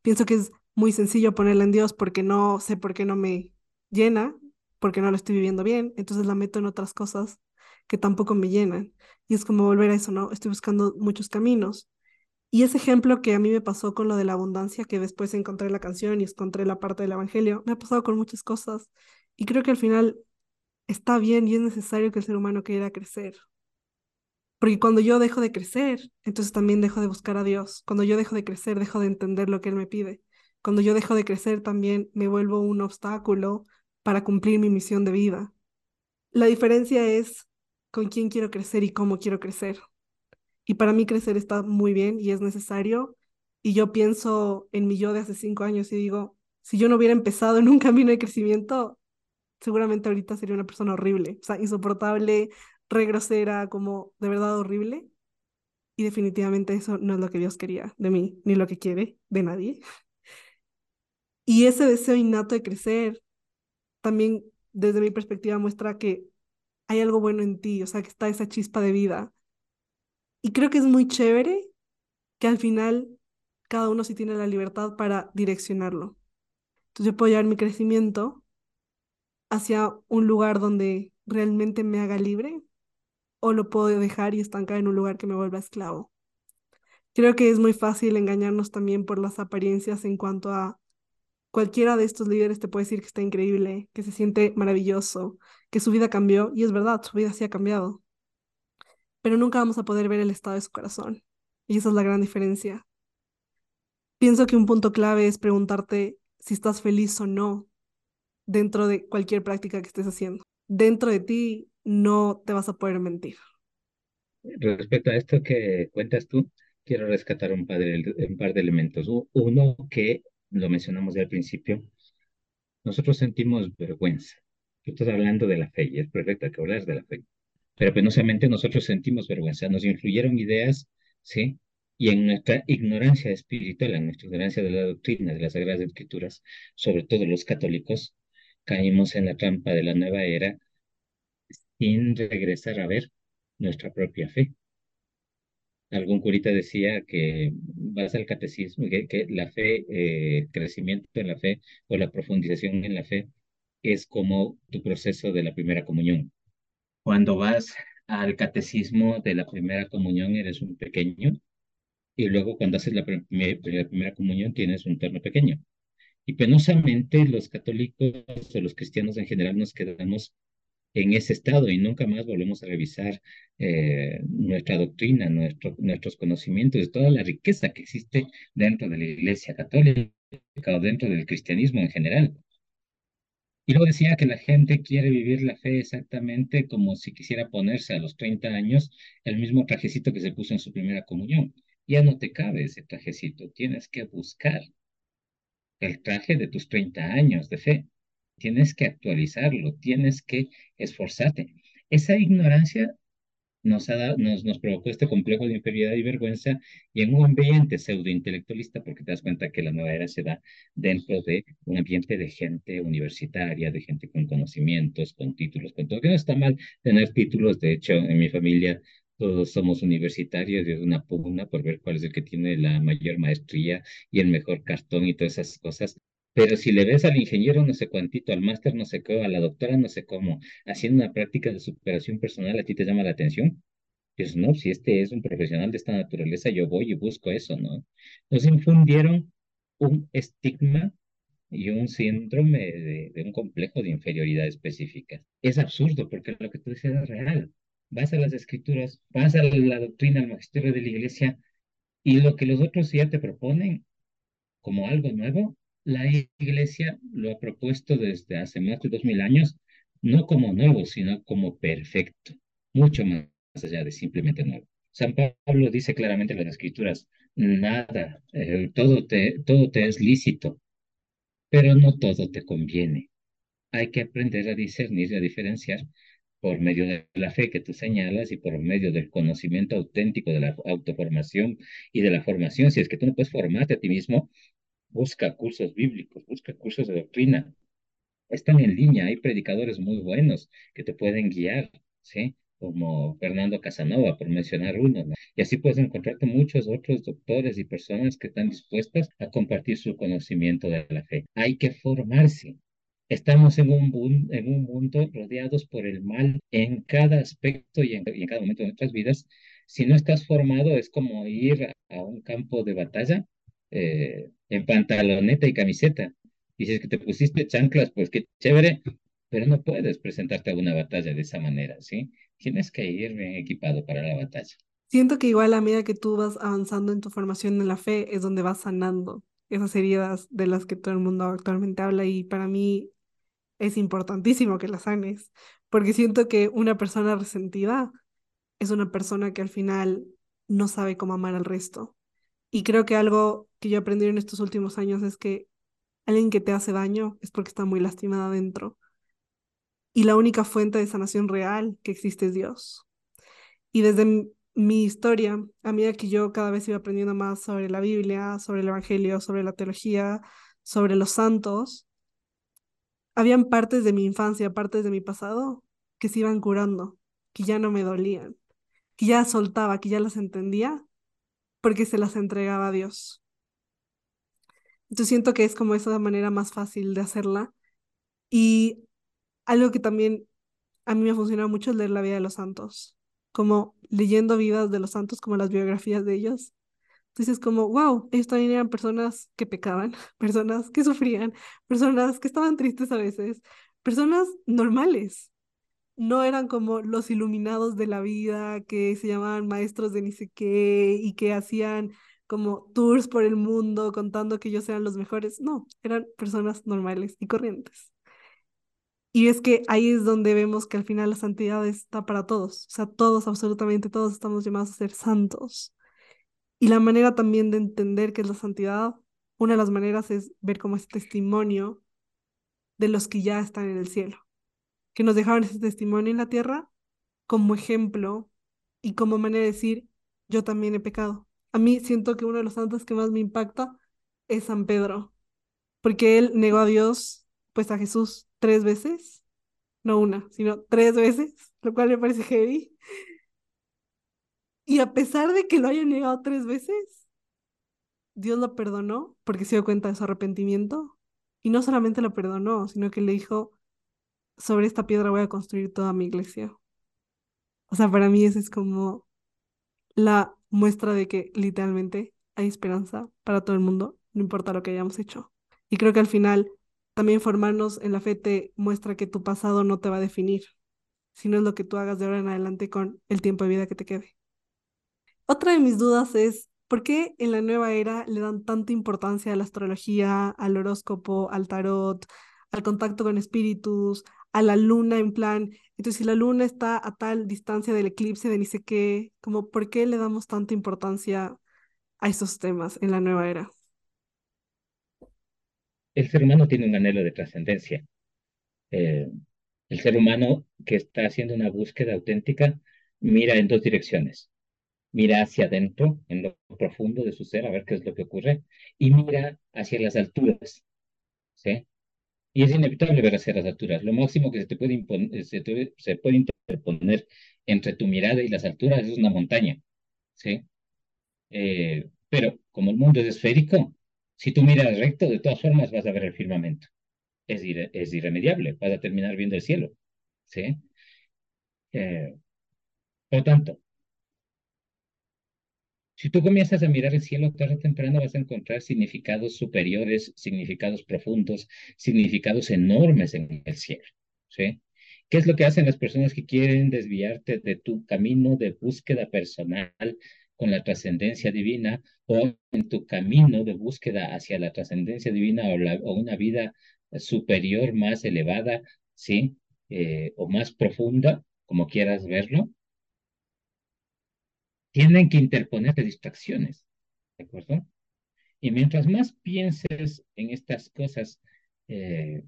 Pienso que es muy sencillo ponerla en Dios porque no sé por qué no me llena, porque no lo estoy viviendo bien, entonces la meto en otras cosas que tampoco me llenan. Y es como volver a eso, ¿no? Estoy buscando muchos caminos. Y ese ejemplo que a mí me pasó con lo de la abundancia, que después encontré la canción y encontré la parte del Evangelio, me ha pasado con muchas cosas. Y creo que al final está bien y es necesario que el ser humano quiera crecer. Porque cuando yo dejo de crecer, entonces también dejo de buscar a Dios. Cuando yo dejo de crecer, dejo de entender lo que Él me pide. Cuando yo dejo de crecer, también me vuelvo un obstáculo para cumplir mi misión de vida. La diferencia es con quién quiero crecer y cómo quiero crecer. Y para mí crecer está muy bien y es necesario. Y yo pienso en mi yo de hace cinco años y digo, si yo no hubiera empezado en un camino de crecimiento, seguramente ahorita sería una persona horrible, o sea, insoportable, re grosera, como de verdad horrible. Y definitivamente eso no es lo que Dios quería de mí, ni lo que quiere de nadie. Y ese deseo innato de crecer también desde mi perspectiva muestra que hay algo bueno en ti, o sea, que está esa chispa de vida. Y creo que es muy chévere que al final cada uno sí tiene la libertad para direccionarlo. Entonces yo puedo llevar mi crecimiento hacia un lugar donde realmente me haga libre o lo puedo dejar y estancar en un lugar que me vuelva esclavo. Creo que es muy fácil engañarnos también por las apariencias en cuanto a cualquiera de estos líderes te puede decir que está increíble, que se siente maravilloso, que su vida cambió, y es verdad, su vida sí ha cambiado. Pero nunca vamos a poder ver el estado de su corazón. Y esa es la gran diferencia. Pienso que un punto clave es preguntarte si estás feliz o no dentro de cualquier práctica que estés haciendo. Dentro de ti no te vas a poder mentir. Respecto a esto que cuentas tú, quiero rescatar un par de, un par de elementos. Uno que lo mencionamos al principio, nosotros sentimos vergüenza. Tú estás hablando de la fe es perfecto que hablas de la fe. Pero penosamente nosotros sentimos vergüenza. Nos influyeron ideas, ¿sí? Y en nuestra ignorancia espiritual, en nuestra ignorancia de la doctrina, de las Sagradas Escrituras, sobre todo los católicos, caímos en la trampa de la nueva era sin regresar a ver nuestra propia fe. Algún curita decía que vas al catecismo, que, que la fe, eh, crecimiento en la fe o la profundización en la fe es como tu proceso de la primera comunión. Cuando vas al catecismo de la primera comunión eres un pequeño y luego cuando haces la, la primera comunión tienes un terno pequeño. Y penosamente los católicos o los cristianos en general nos quedamos en ese estado y nunca más volvemos a revisar eh, nuestra doctrina, nuestro, nuestros conocimientos, toda la riqueza que existe dentro de la Iglesia Católica o dentro del cristianismo en general. Y luego decía que la gente quiere vivir la fe exactamente como si quisiera ponerse a los 30 años el mismo trajecito que se puso en su primera comunión. Ya no te cabe ese trajecito, tienes que buscar el traje de tus 30 años de fe. Tienes que actualizarlo, tienes que esforzarte. Esa ignorancia nos, ha nos, nos provocó este complejo de inferioridad y vergüenza y en un ambiente pseudo-intelectualista, porque te das cuenta que la nueva era se da dentro de un ambiente de gente universitaria, de gente con conocimientos, con títulos, con todo, que no está mal tener títulos, de hecho, en mi familia todos somos universitarios es una pugna por ver cuál es el que tiene la mayor maestría y el mejor cartón y todas esas cosas. Pero si le ves al ingeniero no sé cuántito, al máster no sé cómo, a la doctora no sé cómo, haciendo una práctica de superación personal, ¿a ti te llama la atención? Pues no, si este es un profesional de esta naturaleza, yo voy y busco eso, ¿no? Nos infundieron un estigma y un síndrome de, de un complejo de inferioridad específica. Es absurdo porque lo que tú dices es real. Vas a las escrituras, vas a la doctrina, al magisterio de la iglesia y lo que los otros ya te proponen como algo nuevo, la Iglesia lo ha propuesto desde hace más de dos mil años, no como nuevo, sino como perfecto, mucho más allá de simplemente nuevo. San Pablo dice claramente en las Escrituras, nada, eh, todo, te, todo te es lícito, pero no todo te conviene. Hay que aprender a discernir y a diferenciar por medio de la fe que tú señalas y por medio del conocimiento auténtico de la autoformación y de la formación. Si es que tú no puedes formarte a ti mismo, busca cursos bíblicos, busca cursos de doctrina. Están en línea, hay predicadores muy buenos que te pueden guiar, ¿sí? Como Fernando Casanova, por mencionar uno, ¿no? Y así puedes encontrarte muchos otros doctores y personas que están dispuestas a compartir su conocimiento de la fe. Hay que formarse. Estamos en un, en un mundo rodeados por el mal en cada aspecto y en, y en cada momento de nuestras vidas. Si no estás formado, es como ir a un campo de batalla eh, en pantaloneta y camiseta. Y si es que te pusiste chanclas, pues qué chévere, pero no puedes presentarte a una batalla de esa manera, ¿sí? Tienes que ir bien equipado para la batalla. Siento que igual a medida que tú vas avanzando en tu formación en la fe es donde vas sanando esas heridas de las que todo el mundo actualmente habla y para mí es importantísimo que las sanes, porque siento que una persona resentida es una persona que al final no sabe cómo amar al resto y creo que algo que yo aprendí en estos últimos años es que alguien que te hace daño es porque está muy lastimada adentro. Y la única fuente de sanación real que existe es Dios. Y desde mi historia, a medida que yo cada vez iba aprendiendo más sobre la Biblia, sobre el Evangelio, sobre la teología, sobre los santos, habían partes de mi infancia, partes de mi pasado que se iban curando, que ya no me dolían, que ya soltaba, que ya las entendía porque se las entregaba a Dios. Entonces siento que es como esa manera más fácil de hacerla. Y algo que también a mí me ha funcionado mucho es leer la vida de los santos, como leyendo vidas de los santos, como las biografías de ellos. Entonces, como, wow, ellos también eran personas que pecaban, personas que sufrían, personas que estaban tristes a veces, personas normales. No eran como los iluminados de la vida que se llamaban maestros de ni sé qué y que hacían como tours por el mundo contando que ellos eran los mejores. No, eran personas normales y corrientes. Y es que ahí es donde vemos que al final la santidad está para todos. O sea, todos, absolutamente todos estamos llamados a ser santos. Y la manera también de entender qué es la santidad, una de las maneras es ver como es testimonio de los que ya están en el cielo, que nos dejaron ese testimonio en la tierra como ejemplo y como manera de decir, yo también he pecado. A mí siento que uno de los santos que más me impacta es San Pedro, porque él negó a Dios, pues a Jesús, tres veces, no una, sino tres veces, lo cual me parece heavy. Y a pesar de que lo haya negado tres veces, Dios lo perdonó porque se dio cuenta de su arrepentimiento. Y no solamente lo perdonó, sino que le dijo, sobre esta piedra voy a construir toda mi iglesia. O sea, para mí esa es como la muestra de que literalmente hay esperanza para todo el mundo, no importa lo que hayamos hecho. Y creo que al final también formarnos en la fe te muestra que tu pasado no te va a definir, sino es lo que tú hagas de ahora en adelante con el tiempo de vida que te quede. Otra de mis dudas es, ¿por qué en la nueva era le dan tanta importancia a la astrología, al horóscopo, al tarot, al contacto con espíritus, a la luna en plan, entonces si la luna está a tal distancia del eclipse de ni sé qué, como por qué le damos tanta importancia a esos temas en la nueva era? El ser humano tiene un anhelo de trascendencia. Eh, el ser humano que está haciendo una búsqueda auténtica mira en dos direcciones mira hacia adentro, en lo profundo de su ser, a ver qué es lo que ocurre, y mira hacia las alturas, ¿sí? Y es inevitable ver hacia las alturas. Lo máximo que se te puede, imponer, se, puede interponer entre tu mirada y las alturas es una montaña, ¿sí? Eh, pero como el mundo es esférico, si tú miras recto, de todas formas vas a ver el firmamento. Es, es irremediable, vas a terminar viendo el cielo, ¿sí? Eh, por tanto, si tú comienzas a mirar el cielo tarde o temprano vas a encontrar significados superiores, significados profundos, significados enormes en el cielo. ¿sí? ¿Qué es lo que hacen las personas que quieren desviarte de tu camino de búsqueda personal con la trascendencia divina o en tu camino de búsqueda hacia la trascendencia divina o, una vida superior más elevada, ¿sí? Eh, o más profunda, como quieras verlo? Tienen que interponer distracciones, ¿de acuerdo? Y mientras más pienses en estas cosas eh,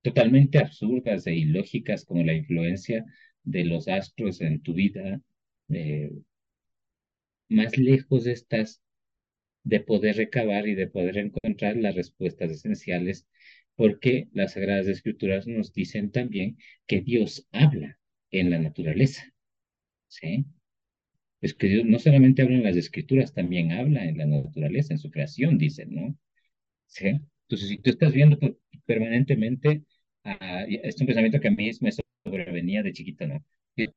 totalmente absurdas e ilógicas como la influencia de los astros en tu vida, eh, más lejos estás de poder recabar y de poder encontrar las respuestas esenciales, porque las Sagradas Escrituras nos dicen también que Dios habla en la naturaleza, ¿sí? Es que Dios no solamente habla en las escrituras, también habla en la naturaleza, en su creación, dicen, ¿no? ¿Sí? Entonces, si tú estás viendo permanentemente, uh, es un pensamiento que a mí me sobrevenía de chiquito, ¿no?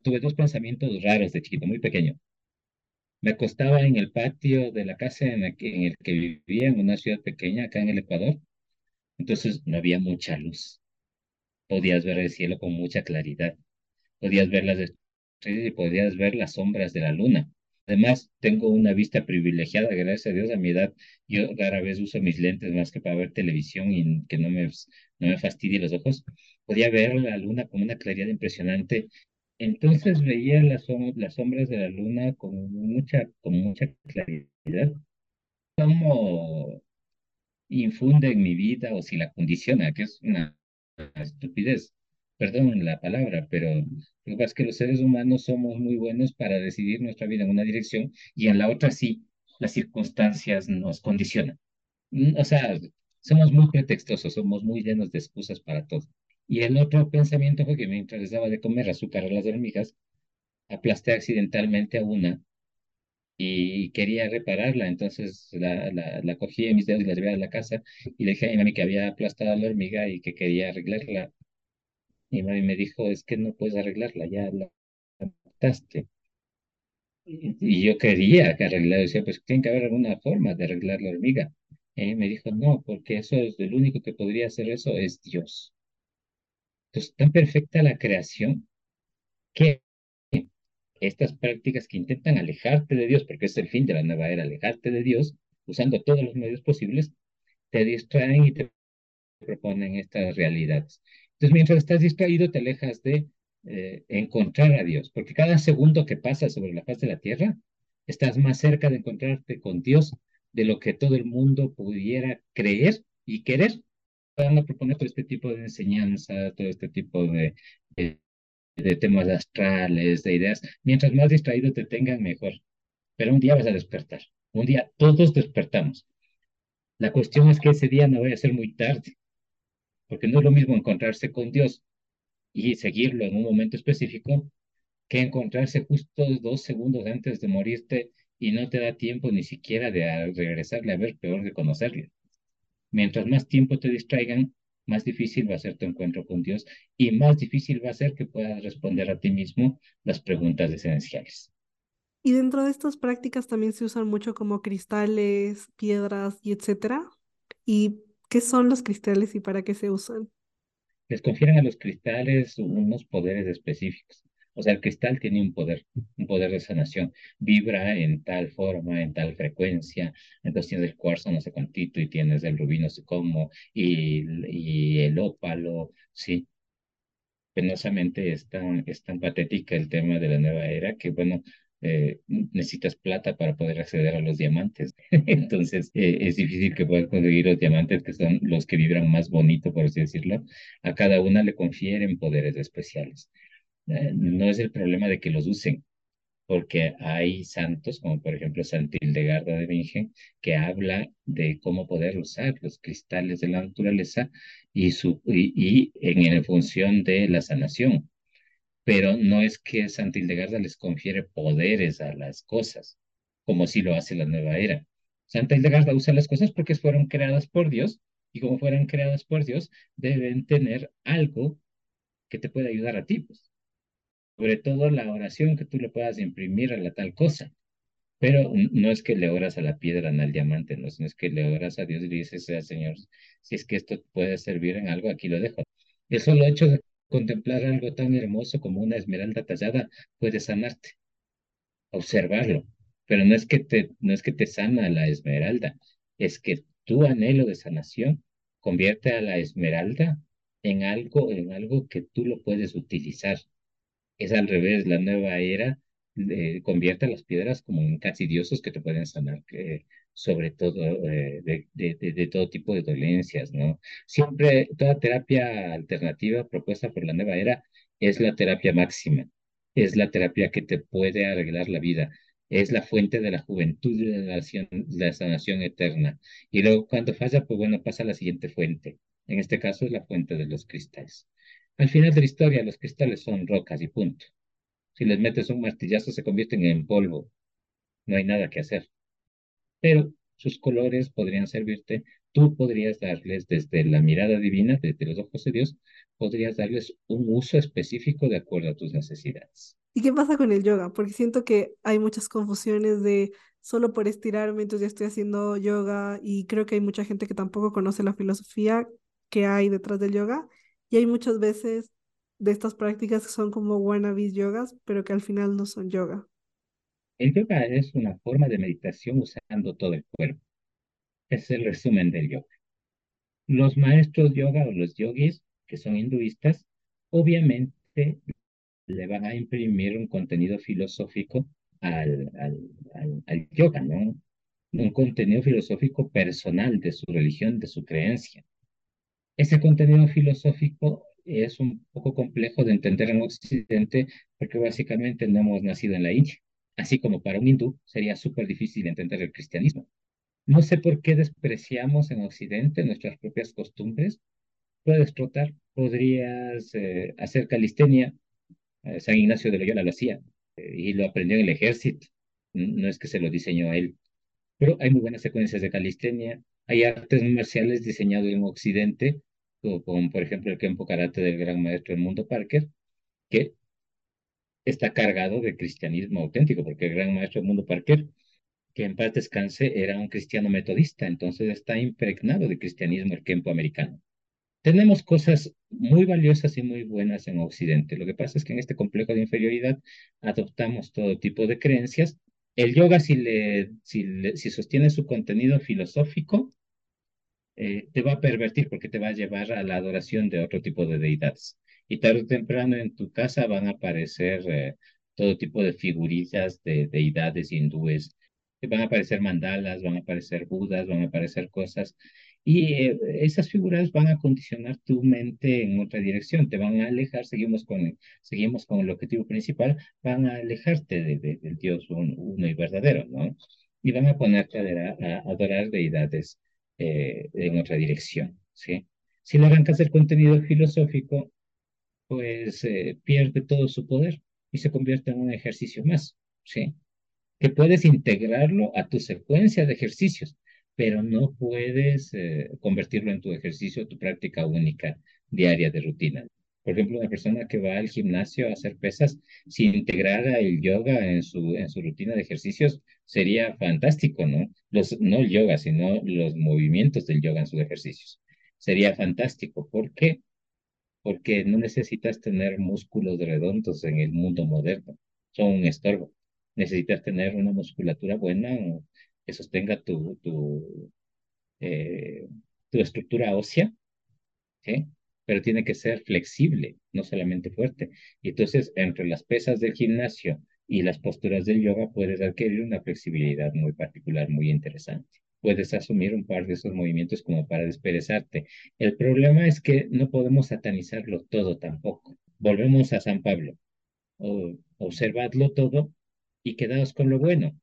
Tuve dos pensamientos raros de chiquito, muy pequeño. Me acostaba en el patio de la casa en que, en el que vivía, en una ciudad pequeña, acá en el Ecuador. Entonces, no había mucha luz. Podías ver el cielo con mucha claridad. Podías ver las y podrías ver las sombras de la luna. Además, tengo una vista privilegiada, gracias a Dios, a mi edad. Yo rara vez uso mis lentes más que para ver televisión y que no me, no me fastidie los ojos. Podía ver la luna con una claridad impresionante. Entonces veía las, las sombras de la luna con mucha, con mucha claridad. ¿Cómo infunde en mi vida o si la condiciona, que es una estupidez? Perdón la palabra, pero lo que pasa es que los seres humanos somos muy buenos para decidir nuestra vida en una dirección y en la otra sí, las circunstancias nos condicionan. Mm, o sea, somos muy pretextosos, somos muy llenos de excusas para todo. Y el otro pensamiento fue que mientras les daba de comer azúcar a las hormigas, aplasté accidentalmente a una y quería repararla. Entonces la, la, cogí en mis dedos y la llevé a la casa y le dije a mi que había aplastado a la hormiga y que quería arreglarla. Y mami me dijo, es que no puedes arreglarla, ya la mataste. Y, yo quería que arreglar, decía, pues tiene que haber alguna forma de arreglar la hormiga. Y me dijo, no, porque eso es el único que podría hacer eso es Dios. Entonces, tan perfecta la creación que estas prácticas que intentan alejarte de Dios, porque es el fin de la nueva era, alejarte de Dios, usando todos los medios posibles, te distraen y te proponen estas realidades. Entonces, mientras estás distraído, te alejas de eh, encontrar a Dios, porque cada segundo que pasa sobre la faz de la tierra, estás más cerca de encontrarte con Dios de lo que todo el mundo pudiera creer y querer. Van a proponer todo este tipo de enseñanza, todo este tipo de temas astrales, de ideas. Mientras más distraído te tengan, mejor. Pero un día vas a despertar. Un día todos despertamos. La cuestión es que ese día no vaya a ser muy tarde, porque no es lo mismo encontrarse con Dios y seguirlo en un momento específico que encontrarse justo dos segundos antes de morirte y no te da tiempo ni siquiera de regresarle a ver, peor de conocerle. Mientras más tiempo te distraigan, más difícil va a ser tu encuentro con Dios y más difícil va a ser que puedas responder a ti mismo las preguntas esenciales. Y dentro de estas prácticas también se usan mucho como cristales, piedras y etcétera. ¿Y qué son los cristales y para qué se usan? Les confieren a los cristales unos poderes específicos. O sea, el cristal tiene un poder, un poder de sanación. Vibra en tal forma, en tal frecuencia. Entonces tienes el cuarzo no sé cuántito y tienes el rubí no sé cómo y, y el ópalo, sí. Penosamente es tan, es tan patética el tema de la nueva era que, bueno, eh, necesitas plata para poder acceder a los diamantes. Entonces, eh, es difícil que puedas conseguir los diamantes que son los que vibran más bonito, por así decirlo. A cada una le confieren poderes especiales. Eh, no es el problema de que los usen, porque hay santos, como por ejemplo Santa Hildegarda de Bingen, que habla de cómo poder usar los cristales de la naturaleza y, su, y, y en, función de la sanación. Pero no es que Santa Hildegarda les confiere poderes a las cosas, como si lo hace la nueva era. Santa Hildegarda usa las cosas porque fueron creadas por Dios y como fueron creadas por Dios, deben tener algo que te pueda ayudar a ti. Pues sobre todo la oración que tú le puedas imprimir a la tal cosa. Pero no es que le oras a la piedra, ni al diamante, no, es que le oras a Dios y le dices, Señor, si es que esto puede servir en algo, aquí lo dejo. El solo hecho de contemplar algo tan hermoso como una esmeralda tallada puede sanarte. Observarlo. Pero no es que te, no es que te sana la esmeralda, es que tu anhelo de sanación convierte a la esmeralda en algo, en algo que tú lo puedes utilizar es al revés, la nueva era eh, convierte a las piedras como en casi dioses que te pueden sanar, sobre todo eh, de, de, todo tipo de dolencias, ¿no? Siempre, toda terapia alternativa propuesta por la nueva era es la terapia máxima, es la terapia que te puede arreglar la vida, es la fuente de la juventud y de la, la sanación eterna. Y luego cuando falla, pues bueno, pasa a la siguiente fuente. En este caso es la fuente de los cristales. Al final de la historia, los cristales son rocas y punto. Si les metes un martillazo, se convierten en polvo. No hay nada que hacer. Pero sus colores podrían servirte. Tú podrías darles desde la mirada divina, desde los ojos de Dios, podrías darles un uso específico de acuerdo a tus necesidades. ¿Y qué pasa con el yoga? Porque siento que hay muchas confusiones de solo por estirarme, entonces ya estoy haciendo yoga y creo que hay mucha gente que tampoco conoce la filosofía que hay detrás del yoga y hay muchas veces de estas prácticas que son como wannabes yogas, pero que al final no son yoga. El yoga es una forma de meditación usando todo el cuerpo. Es el resumen del yoga. Los maestros yoga o los yogis, que son hinduistas, obviamente le van a imprimir un contenido filosófico al, al, al, yoga, ¿no? Un contenido filosófico personal de su religión, de su creencia. Ese contenido filosófico es un poco complejo de entender en Occidente porque básicamente no hemos nacido en la India. Así como para un hindú sería súper difícil entender el cristianismo. No sé por qué despreciamos en Occidente nuestras propias costumbres. Puedes trotar, podrías eh, hacer calistenia. Eh, San Ignacio de Loyola lo hacía eh, y lo aprendió en el ejército. No es que se lo diseñó a él. Pero hay muy buenas secuencias de calistenia. Hay artes marciales diseñados en Occidente como por ejemplo el Kempo Karate del gran maestro del mundo Parker, que está cargado de cristianismo auténtico, porque el gran maestro Mundo Parker, que en paz descanse, era un cristiano metodista, entonces está impregnado de cristianismo el campo americano. Tenemos cosas muy valiosas y muy buenas en Occidente. Lo que pasa es que en este complejo de inferioridad adoptamos todo tipo de creencias. El yoga, si, sostiene su contenido filosófico, eh, te va a pervertir porque te va a llevar a la adoración de otro tipo de deidades. Y tarde o temprano en tu casa van a aparecer eh, todo tipo de figuritas de deidades hindúes. Van a aparecer mandalas, van a aparecer budas, van a aparecer cosas. Y eh, esas figuras van a condicionar tu mente en otra dirección, te van a alejar, seguimos con, seguimos con el objetivo principal, van a alejarte de, del Dios uno y verdadero, ¿no? Y van a ponerte a, a adorar deidades eh, en otra dirección, ¿sí? Si le arrancas el contenido filosófico, pues eh, pierde todo su poder y se convierte en un ejercicio más, ¿sí? Que puedes integrarlo a tu secuencia de ejercicios, pero no puedes eh, convertirlo en tu ejercicio, tu práctica única diaria de rutina. Por ejemplo, una persona que va al gimnasio a hacer pesas, si integrara el yoga en su, en su rutina de ejercicios, sería fantástico, ¿no? Los, no el yoga, sino los movimientos del yoga en sus ejercicios. Sería fantástico. ¿Por qué? Porque no necesitas tener músculos redondos en el mundo moderno. Son un estorbo. Necesitas tener una musculatura buena que sostenga tu, eh, tu estructura ósea, ¿sí? pero tiene que ser flexible, no solamente fuerte. Y entonces, entre las pesas del gimnasio y las posturas del yoga, puedes adquirir una flexibilidad muy particular, muy interesante. Puedes asumir un par de esos movimientos como para desperezarte. El problema es que no podemos satanizarlo todo tampoco. Volvemos a San Pablo. Observadlo todo y quedaos con lo bueno.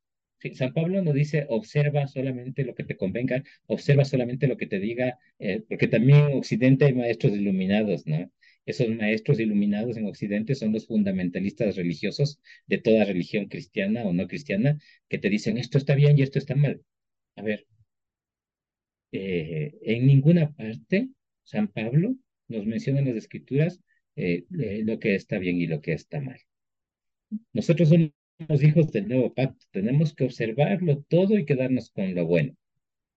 San Pablo no dice observa solamente lo que te convenga, observa solamente lo que te diga, eh, porque también en Occidente hay maestros iluminados, ¿no? Esos maestros iluminados en Occidente son los fundamentalistas religiosos de toda religión cristiana o no cristiana que te dicen esto está bien y esto está mal. A ver, eh, en ninguna parte San Pablo nos menciona en las escrituras eh, lo que está bien y lo que está mal. Nosotros somos hijos del nuevo pacto, tenemos que observarlo todo y quedarnos con lo bueno.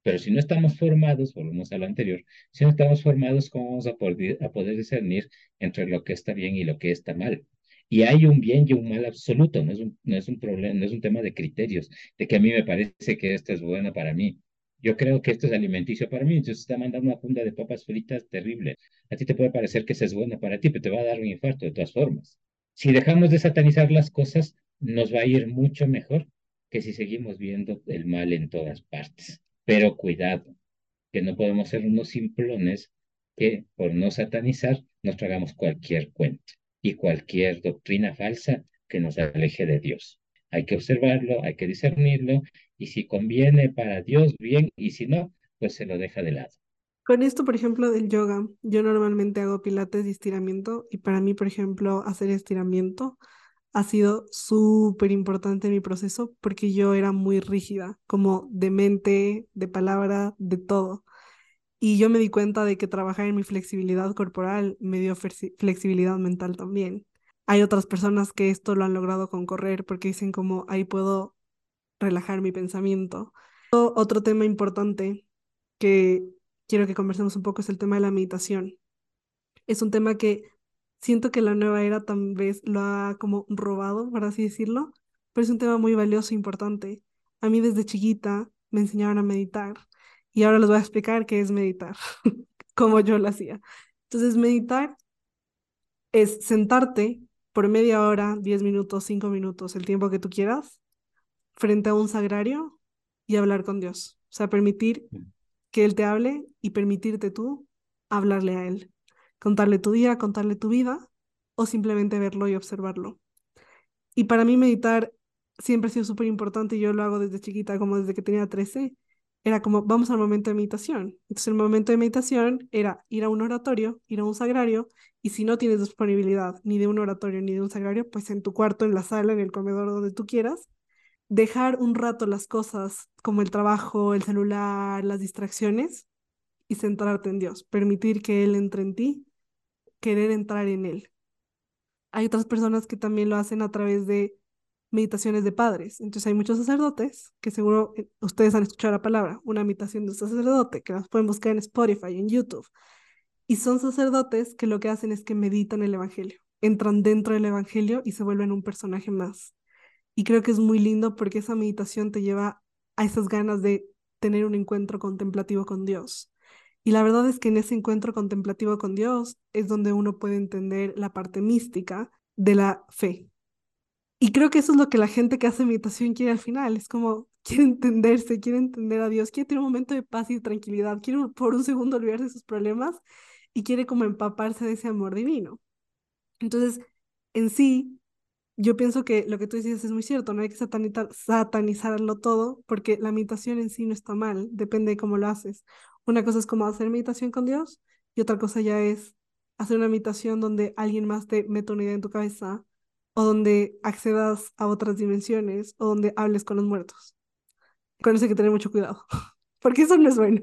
Pero si no estamos formados, volvemos a lo anterior, si no estamos formados, ¿cómo vamos a poder, a poder discernir entre lo que está bien y lo que está mal? Y hay un bien y un mal absoluto, no es un, no es un problema, no es un tema de criterios, de que a mí me parece que esto es bueno para mí. Yo creo que esto es alimenticio para mí, entonces está mandando una funda de papas fritas terrible. A ti te puede parecer que eso es bueno para ti, pero te va a dar un infarto de todas formas. Si dejamos de satanizar las cosas, nos va a ir mucho mejor que si seguimos viendo el mal en todas partes. Pero cuidado, que no podemos ser unos simplones que por no satanizar nos tragamos cualquier cuento y cualquier doctrina falsa que nos aleje de Dios. Hay que observarlo, hay que discernirlo y si conviene para Dios, bien, y si no, pues se lo deja de lado. Con esto, por ejemplo, del yoga, yo normalmente hago pilates y estiramiento y para mí, por ejemplo, hacer estiramiento ha sido súper importante en mi proceso porque yo era muy rígida, como de mente, de palabra, de todo. Y yo me di cuenta de que trabajar en mi flexibilidad corporal me dio flexibilidad mental también. Hay otras personas que esto lo han logrado con correr porque dicen como ahí puedo relajar mi pensamiento. Otro tema importante que quiero que conversemos un poco es el tema de la meditación. Es un tema que siento que la nueva era tal vez lo ha como robado, por así decirlo, pero es un tema muy valioso e importante. A mí desde chiquita me enseñaron a meditar y ahora les voy a explicar qué es meditar, como yo lo hacía. Entonces, meditar es sentarte por media hora, diez minutos, cinco minutos, el tiempo que tú quieras, frente a un sagrario y hablar con Dios. O sea, permitir que Él te hable y permitirte tú hablarle a Él contarle tu día, contarle tu vida o simplemente verlo y observarlo. Y para mí meditar siempre ha sido súper importante y yo lo hago desde chiquita, como desde que tenía 13. Era como, vamos al momento de meditación. Entonces el momento de meditación era ir a un oratorio, ir a un sagrario, y si no tienes disponibilidad ni de un oratorio ni de un sagrario, pues en tu cuarto, en la sala, en el comedor, donde tú quieras, dejar un rato las cosas como el trabajo, el celular, las distracciones y centrarte en Dios, permitir que Él entre en ti querer entrar en él. Hay otras personas que también lo hacen a través de meditaciones de padres. Entonces hay muchos sacerdotes que seguro eh, ustedes han escuchado la palabra, una meditación de un sacerdote, que las pueden buscar en Spotify, en YouTube. Y son sacerdotes que lo que hacen es que meditan el Evangelio, entran dentro del Evangelio y se vuelven un personaje más. Y creo que es muy lindo porque esa meditación te lleva a esas ganas de tener un encuentro contemplativo con Dios. Y la verdad es que en ese encuentro contemplativo con Dios es donde uno puede entender la parte mística de la fe. Y creo que eso es lo que la gente que hace meditación quiere al final. Es como, quiere entenderse, quiere entender a Dios, quiere tener un momento de paz y tranquilidad, quiere por un segundo olvidarse de sus problemas y quiere como empaparse de ese amor divino. Entonces, en sí, yo pienso que lo que tú dices es muy cierto, no hay que satanizar, satanizarlo todo, porque la meditación en sí no está mal, depende de cómo lo haces. Una cosa es como hacer meditación con Dios y otra cosa ya es hacer una meditación donde alguien más te mete una idea en tu cabeza o donde accedas a otras dimensiones o donde hables con los muertos. Con eso hay que tener mucho cuidado, porque eso no es bueno.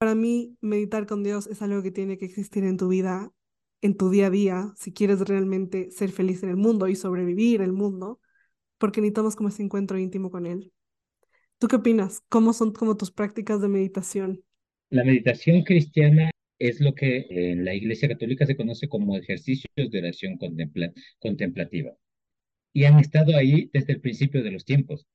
Para mí, meditar con Dios es algo que tiene que existir en tu vida, en tu día a día, si quieres realmente ser feliz en el mundo y sobrevivir el mundo, porque necesitamos como ese encuentro íntimo con Él. ¿Tú qué opinas? ¿Cómo son como tus prácticas de meditación? La meditación cristiana es lo que en la Iglesia Católica se conoce como ejercicios de oración contemplativa. Y han estado ahí desde el principio de los tiempos.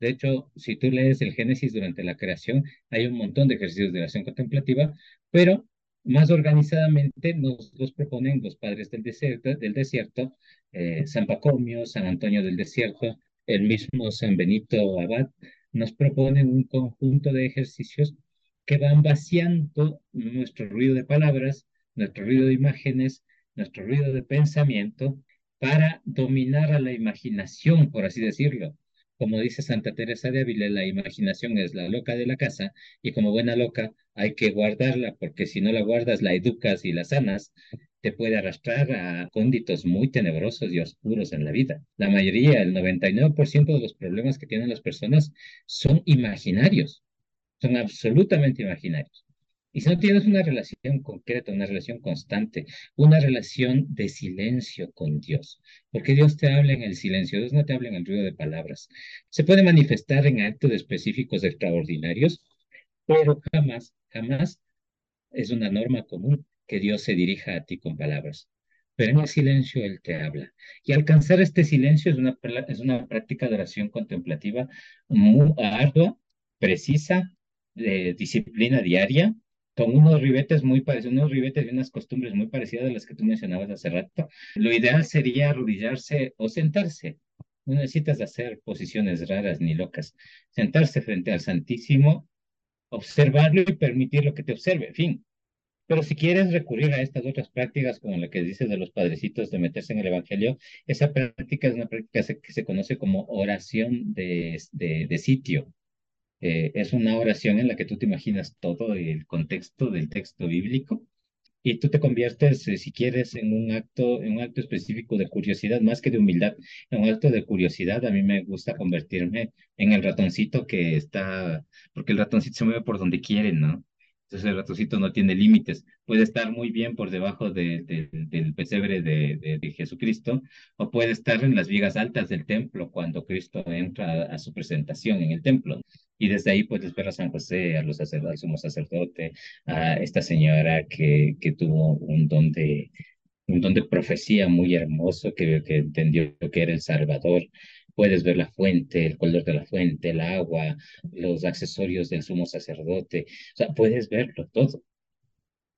De hecho, si tú lees el Génesis durante la creación, hay un montón de ejercicios de oración contemplativa, pero más organizadamente nos los proponen los padres del desierto, del desierto eh, San Pacomio, San Antonio del Desierto, el mismo San Benito Abad, nos proponen un conjunto de ejercicios que van vaciando nuestro ruido de palabras, nuestro ruido de imágenes, nuestro ruido de pensamiento, para dominar a la imaginación, por así decirlo. Como dice Santa Teresa de Ávila, la imaginación es la loca de la casa y como buena loca hay que guardarla porque si no la guardas, la educas y la sanas, te puede arrastrar a cónditos muy tenebrosos y oscuros en la vida. La mayoría, el 99% de los problemas que tienen las personas son imaginarios, son absolutamente imaginarios. Y si no tienes una relación concreta, una relación constante, una relación de silencio con Dios, porque Dios te habla en el silencio, Dios no te habla en el ruido de palabras. Se puede manifestar en actos específicos extraordinarios, pero jamás, jamás es una norma común que Dios se dirija a ti con palabras. Pero en el silencio Él te habla. Y alcanzar este silencio es una, es una práctica de oración contemplativa muy ardua, precisa, de disciplina diaria, con unos ribetes muy parecidos, unos ribetes y unas costumbres muy parecidas a las que tú mencionabas hace rato. Lo ideal sería arrodillarse o sentarse. No necesitas hacer posiciones raras ni locas. Sentarse frente al Santísimo, observarlo y permitir lo que te observe, en fin. Pero si quieres recurrir a estas otras prácticas, como la que dices de los padrecitos de meterse en el Evangelio, esa práctica es una práctica que se conoce como oración de, de, de sitio eh, es una oración en la que tú te imaginas todo el contexto del texto bíblico y tú te conviertes, eh, si quieres, en un acto, en un acto específico de curiosidad, más que de humildad, en un acto de curiosidad. A mí me gusta convertirme en el ratoncito que está, porque el ratoncito se mueve por donde quiere, ¿no? Entonces el ratoncito no tiene límites. Puede estar muy bien por debajo del pesebre de, de, Jesucristo o puede estar en las vigas altas del templo cuando Cristo entra a, su presentación en el templo. Y desde ahí puedes ver a San José, a los sacerdotes, sumo sacerdote, a esta señora que, que tuvo un don de, un don de profecía muy hermoso, que, que entendió que era el Salvador puedes ver la fuente, el color de la fuente, el agua, los accesorios del sumo sacerdote, o sea, puedes verlo todo.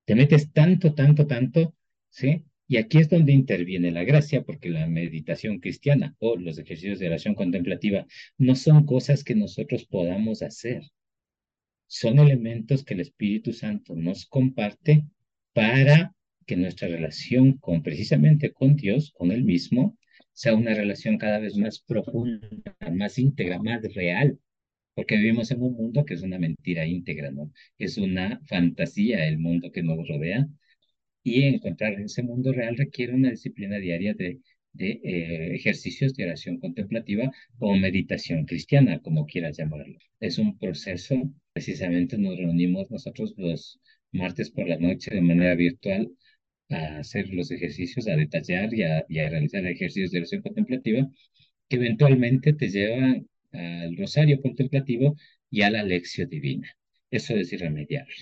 Te metes tanto, tanto, tanto, ¿sí? Y aquí es donde interviene la gracia, porque la meditación cristiana o los ejercicios de oración contemplativa no son cosas que nosotros podamos hacer. Son elementos que el Espíritu Santo nos comparte para que nuestra relación con precisamente con Dios, con Él mismo, sea una relación cada vez más profunda, más íntegra, más real, porque vivimos en un mundo que es una mentira íntegra, ¿no? Es una fantasía el mundo que nos rodea y encontrar ese mundo real requiere una disciplina diaria de, de eh, ejercicios de oración contemplativa o meditación cristiana, como quieras llamarlo. Es un proceso, precisamente nos reunimos nosotros los martes por la noche de manera virtual a hacer los ejercicios, a detallar y a, y a realizar ejercicios de oración contemplativa que eventualmente te llevan al rosario contemplativo y a la lección divina. Eso es irremediable.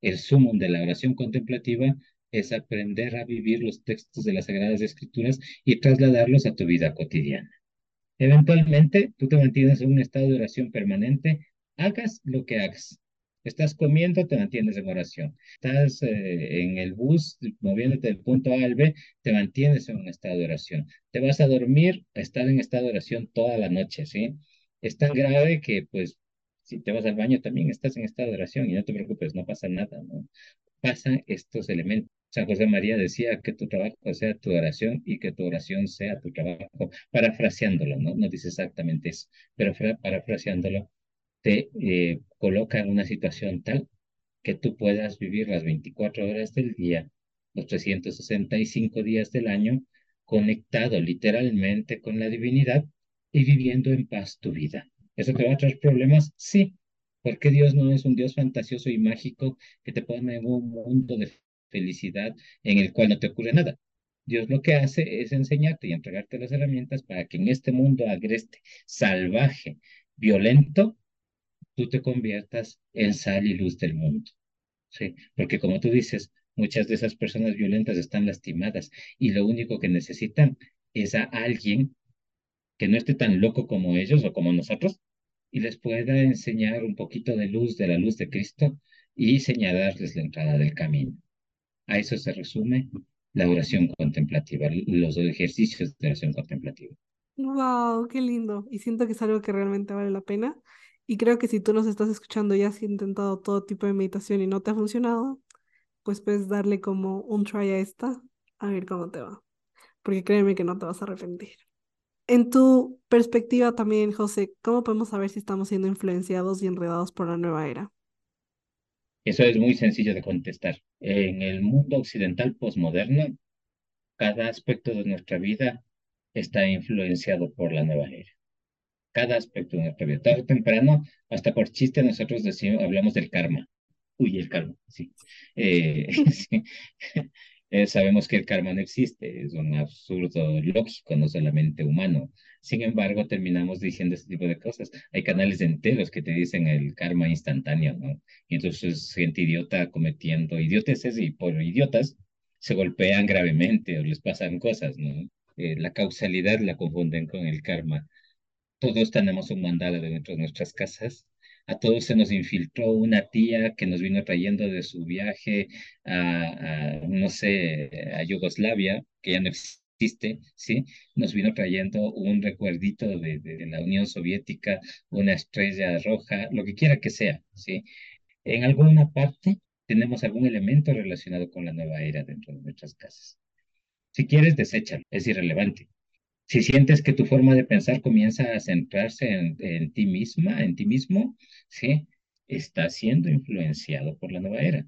El sumum de la oración contemplativa es aprender a vivir los textos de las Sagradas Escrituras y trasladarlos a tu vida cotidiana. Eventualmente, tú te mantienes en un estado de oración permanente, hagas lo que hagas. Estás comiendo, te mantienes en oración. Estás eh, en el bus moviéndote del punto A al B, te mantienes en un estado de oración. Te vas a dormir, estás en estado de oración toda la noche, ¿sí? Es tan grave que, pues, si te vas al baño también estás en estado de oración y no te preocupes, no pasa nada, ¿no? Pasan estos elementos. San José María decía que tu trabajo sea tu oración y que tu oración sea tu trabajo, parafraseándolo, ¿no? No dice exactamente eso, pero parafraseándolo, te eh, coloca en una situación tal que tú puedas vivir las 24 horas del día, los 365 días del año, conectado literalmente con la divinidad y viviendo en paz tu vida. ¿Eso te va a traer problemas? Sí, porque Dios no es un Dios fantasioso y mágico que te pone en un mundo de felicidad en el cual no te ocurre nada. Dios lo que hace es enseñarte y entregarte las herramientas para que en este mundo agreste, salvaje, violento, tú te conviertas en sal y luz del mundo. ¿sí? Porque como tú dices, muchas de esas personas violentas están lastimadas y lo único que necesitan es a alguien que no esté tan loco como ellos o como nosotros y les pueda enseñar un poquito de luz de la luz de Cristo y señalarles la entrada del camino. A eso se resume la oración contemplativa, los ejercicios de oración contemplativa. Wow, qué lindo. Y siento que es algo que realmente vale la pena. Y creo que si tú nos estás escuchando y has intentado todo tipo de meditación y no te ha funcionado, pues puedes darle como un try a esta, a ver cómo te va. Porque créeme que no te vas a arrepentir. En tu perspectiva también, José, ¿cómo podemos saber si estamos siendo influenciados y enredados por la nueva era? Eso es muy sencillo de contestar. En el mundo occidental posmoderno, cada aspecto de nuestra vida está influenciado por la nueva era. Cada aspecto de nuestra vida. Tarde o temprano, hasta por chiste, nosotros decimos, hablamos del karma. Uy, el karma, sí. Eh. Eh, sabemos que el karma no existe, es un absurdo lógico, no solamente humano. Sin embargo, terminamos diciendo este tipo de cosas. Hay canales enteros que te dicen el karma instantáneo, ¿no? Y entonces gente idiota cometiendo idioteces y por idiotas se golpean gravemente o les pasan cosas, ¿no? Eh, la causalidad la confunden con el karma. Todos tenemos un mandado dentro de nuestras casas a todos se nos infiltró una tía que nos vino trayendo de su viaje a, no sé, a Yugoslavia, que ya no existe, ¿sí? Nos vino trayendo un recuerdito de, de, la Unión Soviética, una estrella roja, lo que quiera que sea, ¿sí? En alguna parte tenemos algún elemento relacionado con la nueva era dentro de nuestras casas. Si quieres, deséchalo, es irrelevante. Si sientes que tu forma de pensar comienza a centrarse en, ti misma, en ti mismo, ¿sí? Está siendo influenciado por la nueva era.